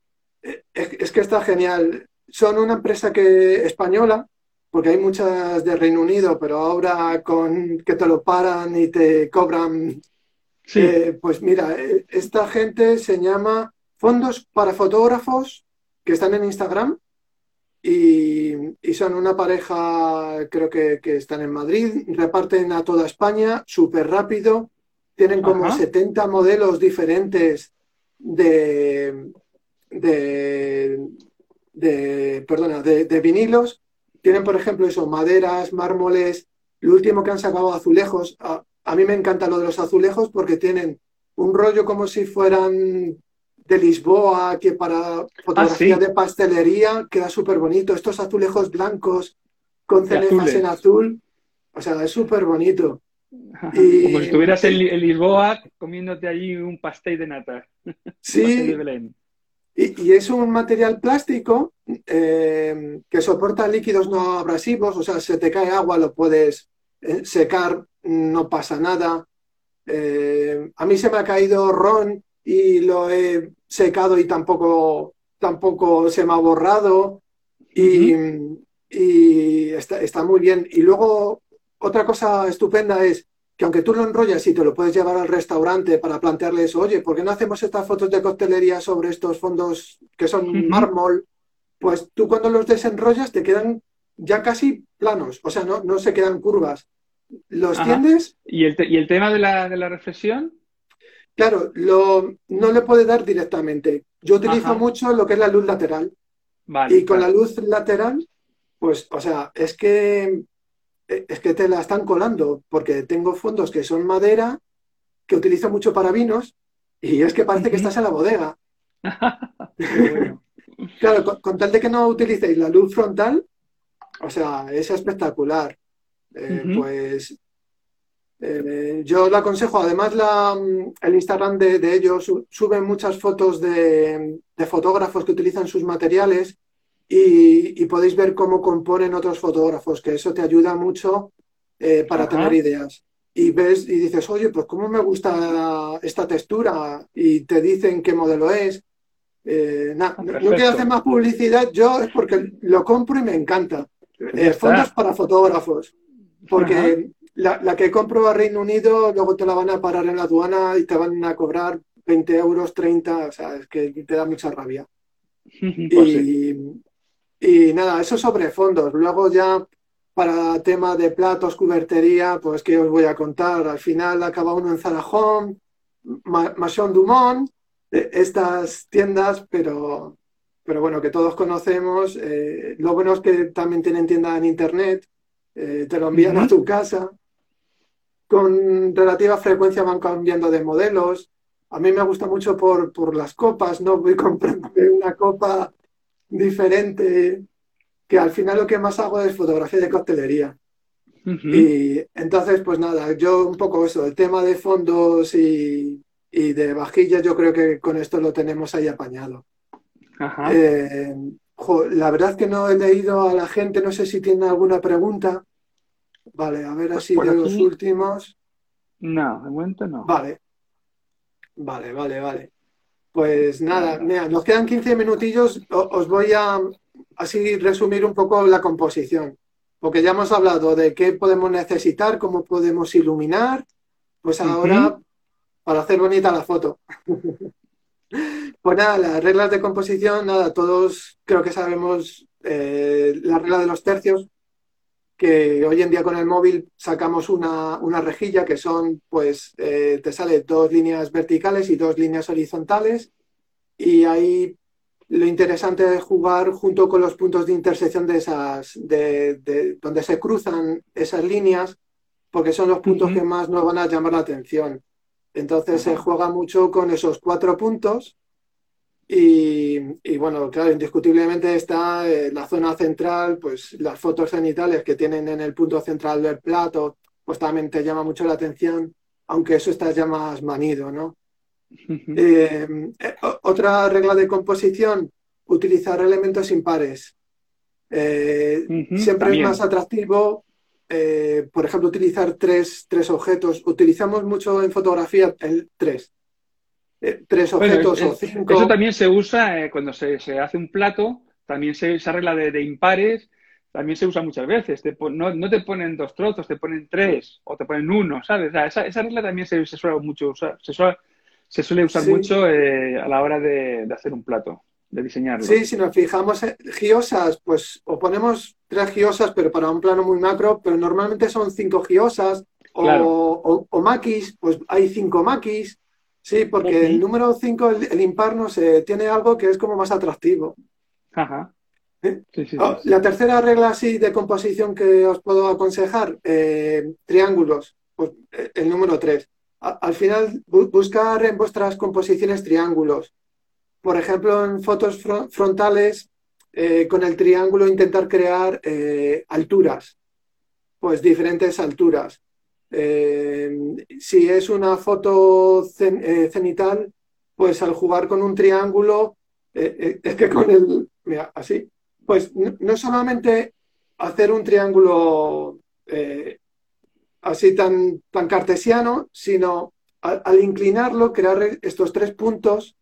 es, que está genial. Son una empresa que española, porque hay muchas de Reino Unido, pero ahora con que te lo paran y te cobran. Eh, pues mira, eh, esta gente se llama Fondos para Fotógrafos, que están en Instagram y, son una pareja, creo que, están en Madrid, reparten a toda España súper rápido, tienen como 70 modelos diferentes de, de, de perdona, de, vinilos. Tienen, por ejemplo, eso, maderas, mármoles. Lo último que han sacado azulejos. A, a mí me encanta lo de los azulejos porque tienen un rollo como si fueran de Lisboa, que para fotografía ah, de pastelería queda súper bonito. Estos azulejos blancos con cenefas en azul. O sea, es súper bonito. Como si estuvieras en, Lisboa comiéndote allí un pastel de nata. Sí. y, es un material plástico eh, que soporta líquidos no abrasivos, o sea, se te cae agua, lo puedes eh, secar, no pasa nada. Eh, a mí se me ha caído ron y lo he secado y tampoco, tampoco se me ha borrado y, está, muy bien. Y luego otra cosa estupenda es que aunque tú lo enrollas y te lo puedes llevar al restaurante para plantearles, oye, ¿por qué no hacemos estas fotos de coctelería sobre estos fondos que son mármol? Pues tú cuando los desenrollas te quedan ya casi planos, o sea, no, no se quedan curvas. ¿Los tiendes? ¿Y el, ¿Y el tema de la, de la reflexión? Claro, lo, no le puede dar directamente. Yo utilizo mucho lo que es la luz lateral. y con la luz lateral, pues, o sea, es que es que te la están colando, porque tengo fondos que son madera, que utilizo mucho para vinos, y es que parece que estás en la bodega. claro, con, tal de que no utilicéis la luz frontal, o sea, es espectacular. Eh, pues eh, yo lo aconsejo, además el Instagram de, ellos suben muchas fotos de, fotógrafos que utilizan sus materiales y, podéis ver cómo componen otros fotógrafos, que eso te ayuda mucho eh, para tener ideas. Y ves y dices, oye, pues cómo me gusta esta textura y te dicen qué modelo es. Eh, no quiero hacer más publicidad, yo es porque lo compro y me encanta. fondos para fotógrafos. Porque la, que compro a Reino Unido, luego te la van a parar en la aduana y te van a cobrar 20 euros, 30, o sea, es que te da mucha rabia. Pues y, nada, eso sobre fondos. Luego ya para tema de platos, cubertería, pues que os voy a contar. Al final acaba uno en Zara Home, Maison Dumont, eh, estas tiendas, pero, pero bueno, que todos conocemos. Eh, lo bueno es que también tienen tienda en internet, eh, te lo envían a tu casa con relativa frecuencia van cambiando de modelos. A mí me gusta mucho por, las copas, ¿no? Voy comprando una copa diferente, que al final lo que más hago es fotografía de coctelería. Y entonces, pues nada, yo un poco eso, el tema de fondos y, de vajillas, yo creo que con esto lo tenemos ahí apañado. Eh, la verdad que no he leído a la gente, no sé si tiene alguna pregunta. Vale, a ver pues así de los últimos. No, de momento no. Vale. Vale, vale, vale. Pues nada, mira, nos quedan 15 minutillos. Os voy a así resumir un poco la composición. Porque ya hemos hablado de qué podemos necesitar, cómo podemos iluminar. Pues ahora, para hacer bonita la foto. pues nada, las reglas de composición, nada, todos creo que sabemos eh, la regla de los tercios, que hoy en día con el móvil sacamos una, rejilla que son, pues, eh, te sale dos líneas verticales y dos líneas horizontales. Y ahí lo interesante es jugar junto con los puntos de intersección de esas, de, donde se cruzan esas líneas, porque son los puntos que más nos van a llamar la atención. Entonces se juega mucho con esos cuatro puntos y, bueno, claro, indiscutiblemente está eh, la zona central, pues las fotos cenitales que tienen en el punto central del plato, pues también te llama mucho la atención, aunque eso está ya más manido, ¿no? Eh, eh, otra regla de composición, utilizar elementos impares. siempre es más atractivo, por ejemplo, utilizar tres, tres objetos. Utilizamos mucho en fotografía el tres eh, tres objetos o cinco. Eso también se usa eh, cuando se, hace un plato, también se, esa regla de, impares también se usa muchas veces. no, te ponen dos trozos, te ponen tres o te ponen uno, ¿sabes? esa, regla también se, suele mucho usar, se suele, usar mucho eh, a la hora de, hacer un plato. de diseñarlo. Sí, si nos fijamos en giosas, pues o ponemos tres giosas, pero para un plano muy macro, pero normalmente son cinco giosas, o, o, maquis, pues hay cinco maquis. Sí, porque el número cinco, el, impar, no sé, tiene algo que es como más atractivo. Ajá. ¿Eh? Oh, la tercera regla así de composición que os puedo aconsejar, eh, triángulos, pues eh, el número tres. al final, buscar en vuestras composiciones triángulos. Por ejemplo, en fotos frontales, con el triángulo intentar crear alturas, pues diferentes alturas. Si es una foto cenital, pues al jugar con un triángulo, es que con el, mira, así, pues no, solamente hacer un triángulo eh, así tan, tan cartesiano, sino al, inclinarlo, crear estos tres puntos,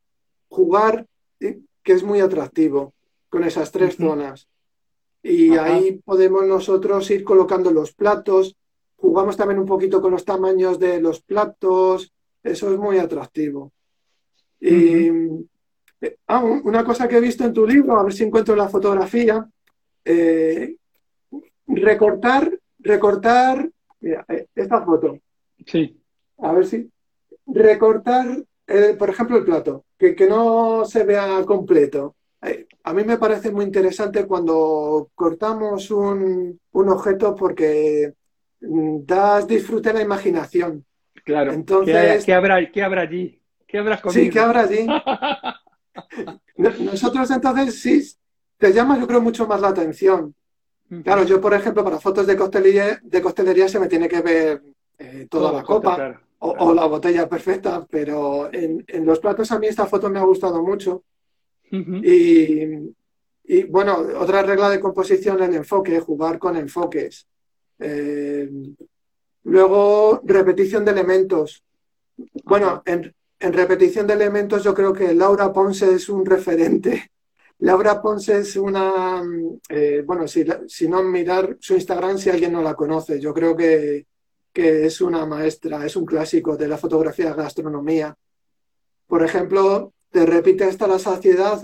jugar, que es muy atractivo con esas tres zonas. Y ahí podemos nosotros ir colocando los platos, jugamos también un poquito con los tamaños de los platos, eso es muy atractivo. Y eh, ah, una cosa que he visto en tu libro, a ver si encuentro la fotografía. Eh, recortar, recortar, mira, eh, esta foto. Sí. A ver si. Recortar, por ejemplo, el plato, que, que, no se vea completo. a mí me parece muy interesante cuando cortamos un, un objeto porque das disfrute a la imaginación. Claro. Entonces, ¿Qué, habrá, ¿Qué habrá allí? ¿Qué habrás comido? Sí, ¿qué habrá allí? Nosotros entonces sí, te llama yo creo mucho más la atención. Claro, yo por ejemplo para fotos de costelería, de costelería se me tiene que ver eh, toda la copa o, la botella perfecta, pero en, los platos a mí esta foto me ha gustado mucho. y, bueno, otra regla de composición el enfoque, jugar con enfoques. Eh, luego, repetición de elementos. Bueno, en, en repetición de elementos, yo creo que Laura Ponce es un referente. Laura Ponce es una, eh, bueno, si, si, no mirar su Instagram, si alguien no la conoce, yo creo que, que es una maestra, es un clásico de la fotografía de gastronomía. Por ejemplo, te repite hasta la saciedad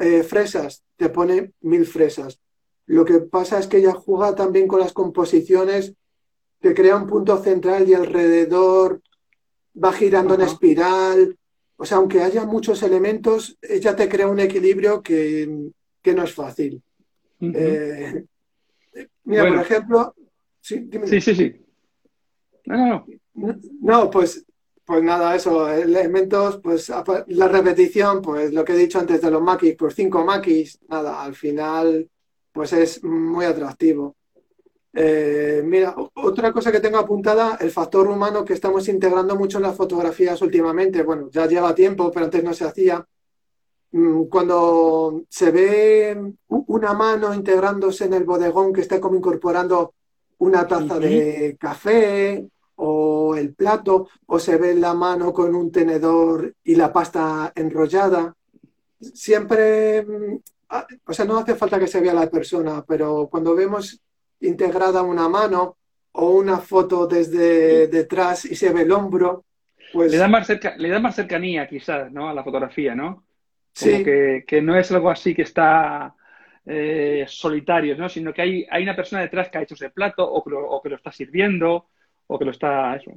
eh, fresas, te pone mil fresas. Lo que pasa es que ella juega también con las composiciones, que crea un punto central y alrededor va girando en espiral. O sea, aunque haya muchos elementos, ella te crea un equilibrio que, no es fácil. Eh, mira, por ejemplo. Sí, sí, sí, sí. No, no, no. pues, pues nada, eso, elementos, pues la repetición, pues lo que he dicho antes de los maquis, pues cinco maquis, nada, al final, pues es muy atractivo. Eh, mira, otra cosa que tengo apuntada, el factor humano que estamos integrando mucho en las fotografías últimamente. Bueno, ya lleva tiempo, pero antes no se hacía. Mm, cuando se ve una mano integrándose en el bodegón que está como incorporando una taza de café o el plato, o se ve la mano con un tenedor y la pasta enrollada, siempre, mm, o sea, no hace falta que se vea la persona, pero cuando vemos integrada una mano o una foto desde detrás y se ve el hombro, pues... Le da más, cerca, le da más cercanía quizás, ¿no? A la fotografía, ¿no? sí. Que, que, no es algo así que está eh, solitario, ¿no? Sino que hay, hay una persona detrás que ha hecho ese plato o que lo, o que lo está sirviendo o que lo está... Eso.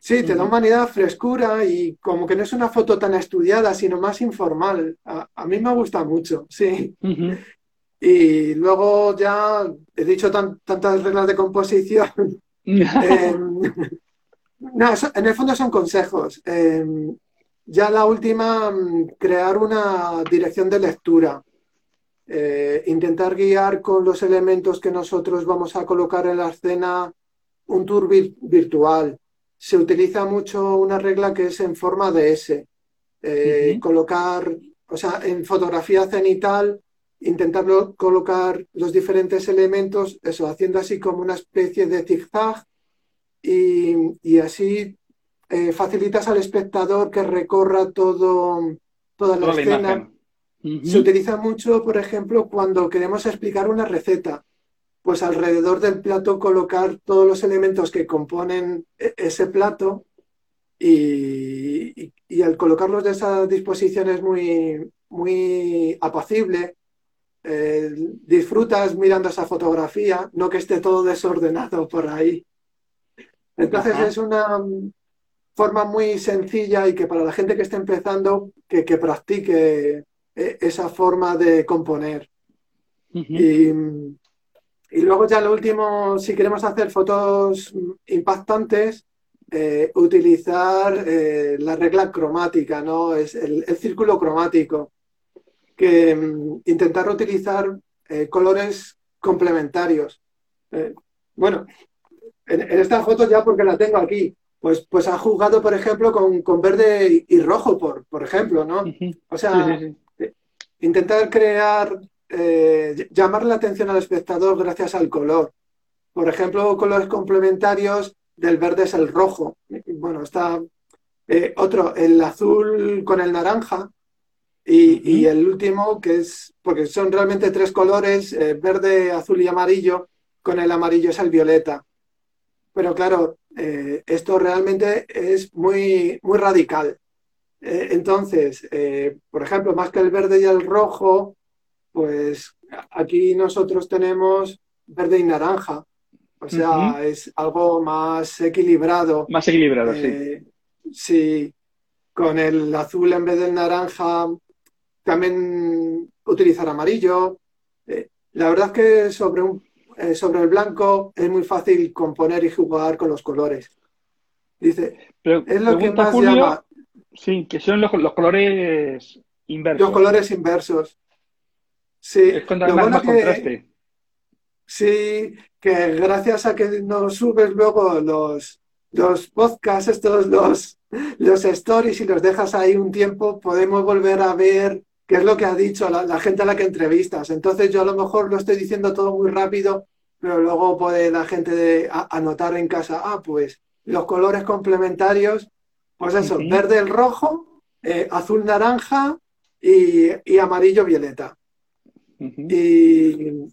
Sí, te da humanidad, frescura y como que no es una foto tan estudiada, sino más informal. A, mí me gusta mucho, sí. Y luego ya he dicho tantas reglas de composición. Em, no, en el fondo son consejos. Em, ya la última, mm, crear una dirección de lectura. Eh, intentar guiar con los elementos que nosotros vamos a colocar en la escena un tour virtual. Se utiliza mucho una regla que es en forma de S. Eh, colocar, o sea, en fotografía cenital, intentarlo colocar los diferentes elementos, eso, haciendo así como una especie de zigzag y, así eh, facilitas al espectador que recorra todo, toda la escena. Se utiliza mucho, por ejemplo, cuando queremos explicar una receta, pues alrededor del plato colocar todos los elementos que componen e-, ese plato y, y al colocarlos de esa disposición es muy, muy apacible. Eh, disfrutas mirando esa fotografía, no que esté todo desordenado por ahí. Entonces es una forma muy sencilla y que para la gente que esté empezando, que, practique eh, esa forma de componer. y, y, luego ya lo último, si queremos hacer fotos impactantes, eh, utilizar eh, la regla cromática, ¿no? Es el, círculo cromático, que mm, intentar utilizar eh, colores complementarios. bueno, en, esta foto ya porque la tengo aquí, pues, pues ha jugado, por ejemplo, con, verde y, rojo, por, por ejemplo, ¿no? O sea, intentar crear, llamar la atención al espectador gracias al color. Por ejemplo, colores complementarios del verde es el rojo. Bueno, está eh, otro, el azul con el naranja. Y, el último, que es, porque son realmente tres colores, eh, verde, azul y amarillo, con el amarillo es el violeta. Pero claro, eh, esto realmente es muy, muy radical. entonces, por ejemplo, más que el verde y el rojo, pues aquí nosotros tenemos verde y naranja. O sea, es algo más equilibrado. Más equilibrado, sí. Eh, sí, con el azul en vez del naranja, también utilizar amarillo. Eh, la verdad es que sobre, un, eh, sobre el blanco es muy fácil componer y jugar con los colores. Dice, es lo que más llama. Sí, que son los, colores inversos. Los colores inversos. Sí, es con más, contraste. Sí, que gracias a que nos subes luego los, los podcasts, estos, los, los stories y los dejas ahí un tiempo, podemos volver a ver qué es lo que ha dicho la, gente a la que entrevistas. Entonces yo a lo mejor lo estoy diciendo todo muy rápido, pero luego puede la gente de, anotar en casa, ah, pues los colores complementarios, pues eso, verde el rojo, eh, azul naranja y, amarillo violeta. Y,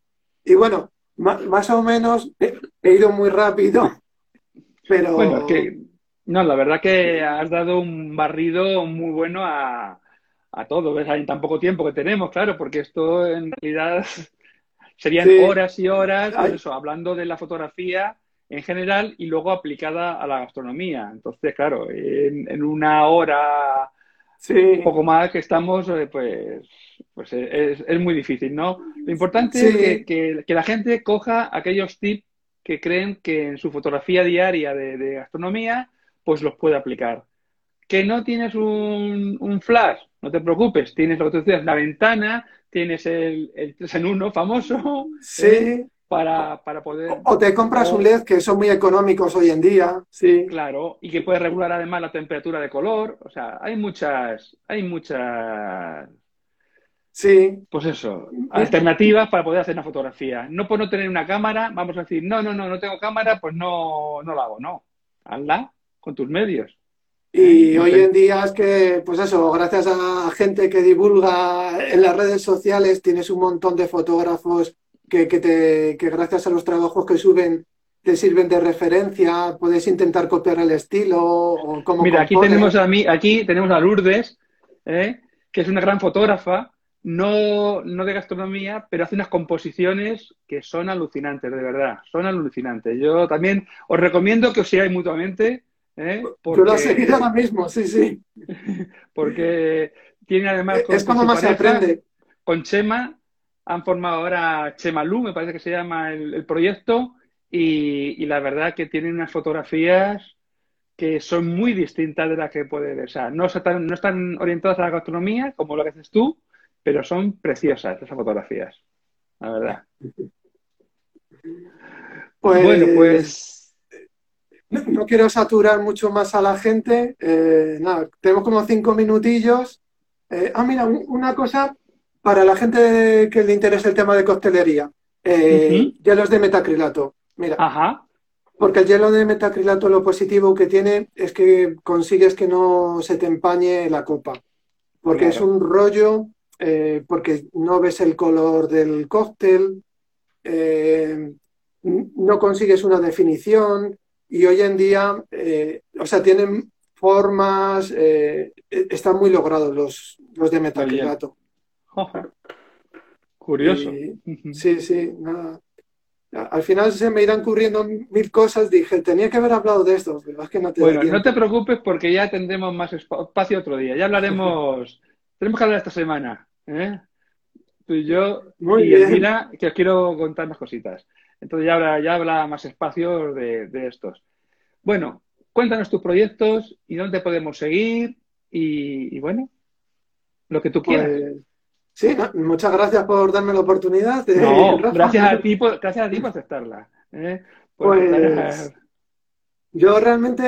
y, bueno, más, o menos he, ido muy rápido, pero... Bueno, que... No, la verdad que has dado un barrido muy bueno a, a todo, ¿ves? En tan poco tiempo que tenemos, claro, porque esto en realidad serían horas y horas, pues eso, hablando de la fotografía en general y luego aplicada a la gastronomía. Entonces, claro, en, una hora, un poco más que estamos, eh, pues pues es, es, muy difícil, ¿no? Lo importante es que, que, la gente coja aquellos tips que creen que en su fotografía diaria de, gastronomía, pues los puede aplicar. Que no tienes un, un, flash, no te preocupes, tienes lo que tú la ventana, tienes el, el 3 en 1 famoso. Sí. ¿eh? Para, para, poder... O te compras un LED que son muy económicos hoy en día, sí. Claro, y que puede regular además la temperatura de color. O sea, hay muchas, hay muchas Sí. Pues eso, alternativas para poder hacer una fotografía. No por no tener una cámara, vamos a decir, no, no, no, no tengo cámara, pues no, no la hago, no. Hazla con tus medios. Y hoy en día es que, pues eso, gracias a gente que divulga en las redes sociales, tienes un montón de fotógrafos que, que, te, que gracias a los trabajos que suben te sirven de referencia, puedes intentar copiar el estilo o cómo Mira, aquí tenemos a mí, aquí tenemos a Lourdes, ¿eh? que es una gran fotógrafa, no, no de gastronomía, pero hace unas composiciones que son alucinantes, de verdad, son alucinantes. Yo también os recomiendo que os sigáis mutuamente. ¿eh? Porque, Yo lo ahora mismo, sí, sí. porque tiene además... es como más se aprende. Con Chema, han formado ahora Chema me parece que se llama el, proyecto, y, la verdad que tienen unas fotografías que son muy distintas de las que puede ver. O sea, no están, no están orientadas a la gastronomía, como lo que haces tú, pero son preciosas esas fotografías, la verdad. Pues, bueno, pues no, quiero saturar mucho más a la gente. Eh, nada, tenemos como cinco minutillos. Eh, ah, mira, una cosa para la gente que le interesa el tema de coctelería. Eh, hielos de metacrilato. Mira. Ajá. Porque el hielo de metacrilato lo positivo que tiene es que consigues que no se te empañe la copa. Porque es un rollo eh, porque no ves el color del cóctel, eh, no consigues una definición y hoy en día, eh, o sea, tienen formas, e, están muy logrados los, los de metacrilato. Curioso. sí, sí, nada. Al final se me irán ocurriendo mil cosas. Dije, tenía que haber hablado de esto. no te bueno, no te preocupes porque ya tendremos más espacio otro día. Ya hablaremos. tenemos que hablar esta semana. ¿eh? Tú y yo Muy y Elvira, que os quiero contar más cositas. Entonces ya habrá, ya habrá más espacio de, estos. Bueno, cuéntanos tus proyectos y dónde podemos seguir y, bueno, lo que tú quieras. Pues, Sí, muchas gracias por darme la oportunidad. De, no, gracias a ti por, gracias a ti por aceptarla. ¿eh? pues, yo realmente,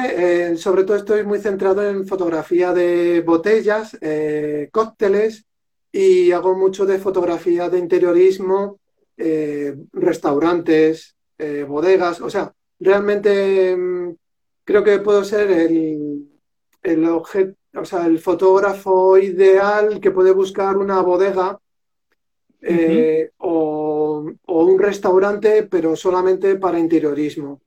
eh, sobre todo, estoy muy centrado en fotografía de botellas, eh, cócteles y hago mucho de fotografía de interiorismo, restaurantes, bodegas. O sea, realmente mm, creo que puedo ser el, el objeto o sea, el fotógrafo ideal que puede buscar una bodega eh, o, un restaurante, pero solamente para interiorismo.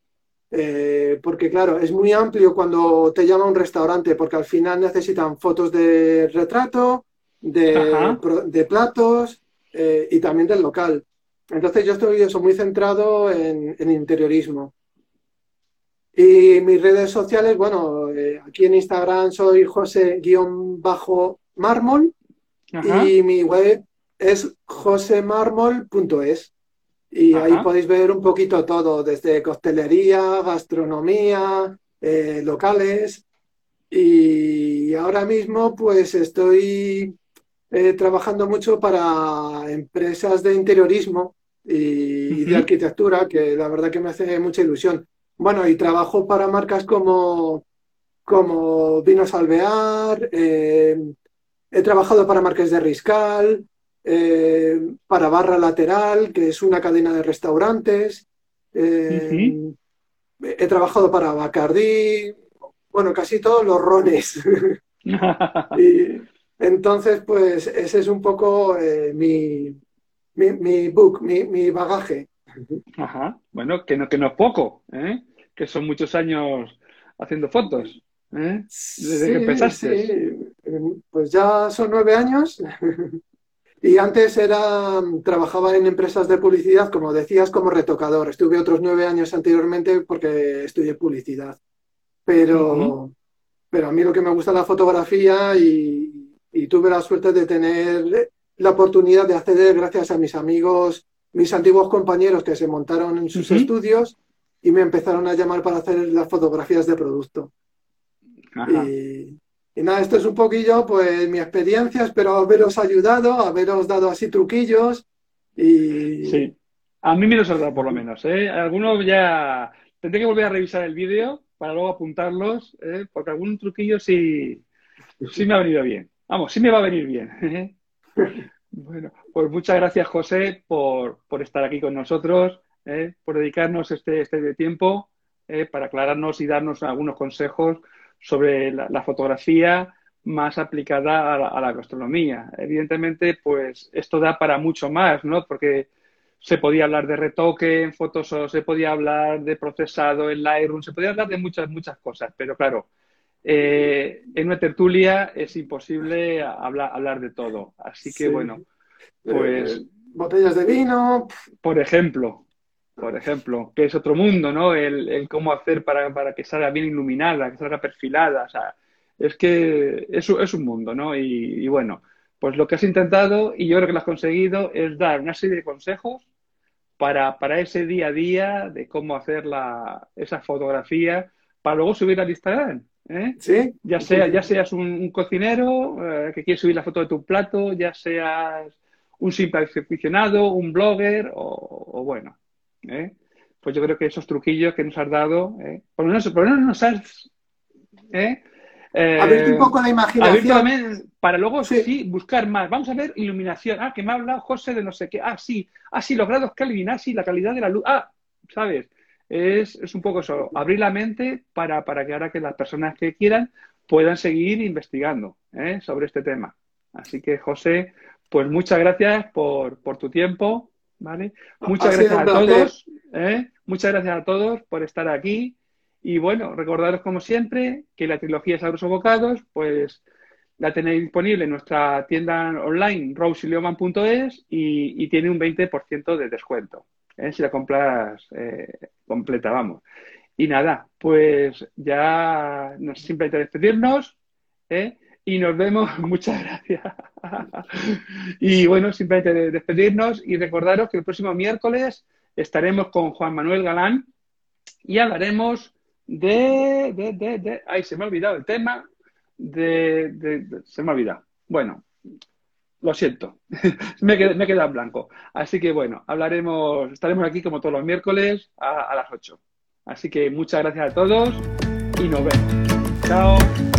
Eh, porque claro, es muy amplio cuando te llama un restaurante, porque al final necesitan fotos de retrato, de, platos eh, y también del local. Entonces yo estoy eso, muy centrado en interiorismo. Y mis redes sociales, bueno, eh, aquí en Instagram soy José-Mármol y mi web es josemarmol.es. Y ahí podéis ver un poquito todo, desde costelería, gastronomía, eh, locales. Y ahora mismo pues estoy eh, trabajando mucho para empresas de interiorismo y de arquitectura, que la verdad que me hace mucha ilusión. Bueno, y trabajo para marcas como, como Vinos Alvear, eh, he trabajado para marcas de Riscal, eh, para Barra Lateral, que es una cadena de restaurantes. Eh, he trabajado para Bacardi, bueno, casi todos los rones. y, entonces, pues ese es un poco mi, mi, book, mi, mi, bagaje. Ajá. Bueno, que no, que no es poco, ¿eh? Que son muchos años haciendo fotos. ¿eh? Desde que empezaste. Pues ya son nueve años. y antes era, trabajaba en empresas de publicidad, como decías, como retocador. Estuve otros nueve años anteriormente porque estudié publicidad. Pero, pero a mí lo que me gusta es la fotografía y, tuve la suerte de tener la oportunidad de acceder gracias a mis amigos, mis antiguos compañeros que se montaron en sus estudios y me empezaron a llamar para hacer las fotografías de producto. Y, nada, esto es un poquillo, pues, mi experiencia, espero haberos ayudado, haberos dado así truquillos y... Sí, a mí me los has dado por lo menos, ¿eh? Algunos ya... Tendré que volver a revisar el vídeo para luego apuntarlos, ¿eh? porque algún truquillo sí, sí me ha venido bien. Vamos, sí me va a venir bien. ¿eh? bueno, pues muchas gracias, José, por, por estar aquí con nosotros. ¿Eh? por dedicarnos este, este tiempo ¿eh? para aclararnos y darnos algunos consejos sobre la, fotografía más aplicada a la, gastronomía. Evidentemente, pues esto da para mucho más, ¿no? Porque se podía hablar de retoque en Photoshop, se podía hablar de procesado en Lightroom, se podía hablar de muchas, muchas cosas, pero claro, eh, en una tertulia es imposible hablar, hablar de todo. Así que, bueno, pues... botellas de vino. Por ejemplo, por ejemplo, que es otro mundo, ¿no? El, cómo hacer para, para, que salga bien iluminada, que salga perfilada, o sea, es que es, es un mundo, ¿no? Y, bueno, pues lo que has intentado, y yo creo que lo has conseguido, es dar una serie de consejos para, para ese día a día de cómo hacer la, esa fotografía para luego subir al Instagram. ¿eh? Sí. Ya, sea, ya seas un, cocinero eh, que quiere subir la foto de tu plato, ya seas un simple aficionado, un blogger o bueno, ¿eh? pues yo creo que esos truquillos que nos has dado, ¿eh? por, lo menos, nos has... ¿eh? un poco la imaginación. para luego sí. buscar más. Vamos a ver iluminación. Ah, que me ha hablado José de no sé qué. Ah, sí. Ah, sí, los grados Kelvin. Ah, sí, la calidad de la luz. Ah, ¿sabes? Es, es un poco eso. Abrir la mente para, para que ahora que las personas que quieran puedan seguir investigando sobre este tema. Así que, José, pues muchas gracias por, por tu tiempo ¿vale? Muchas gracias a todos, ¿eh? muchas gracias a todos por estar aquí Y bueno, recordaros como siempre que la trilogía Sabrosos Bocados, pues la tenéis disponible en nuestra tienda online rosilioman.es y, y tiene un 20% de descuento. ¿eh? Si la compras eh, completa, vamos. Y nada, pues ya nos simplemente despedirnos ¿eh? Y nos vemos. Muchas gracias. y bueno, simplemente despedirnos y recordaros que el próximo miércoles estaremos con Juan Manuel Galán y hablaremos de, de, de, de, ay, se me ha olvidado el tema, de, se me ha olvidado. Bueno, lo siento, me, he me quedado en blanco. Así que bueno, hablaremos, estaremos aquí como todos los miércoles a, a las 8. Así que muchas gracias a todos y nos vemos. Chao.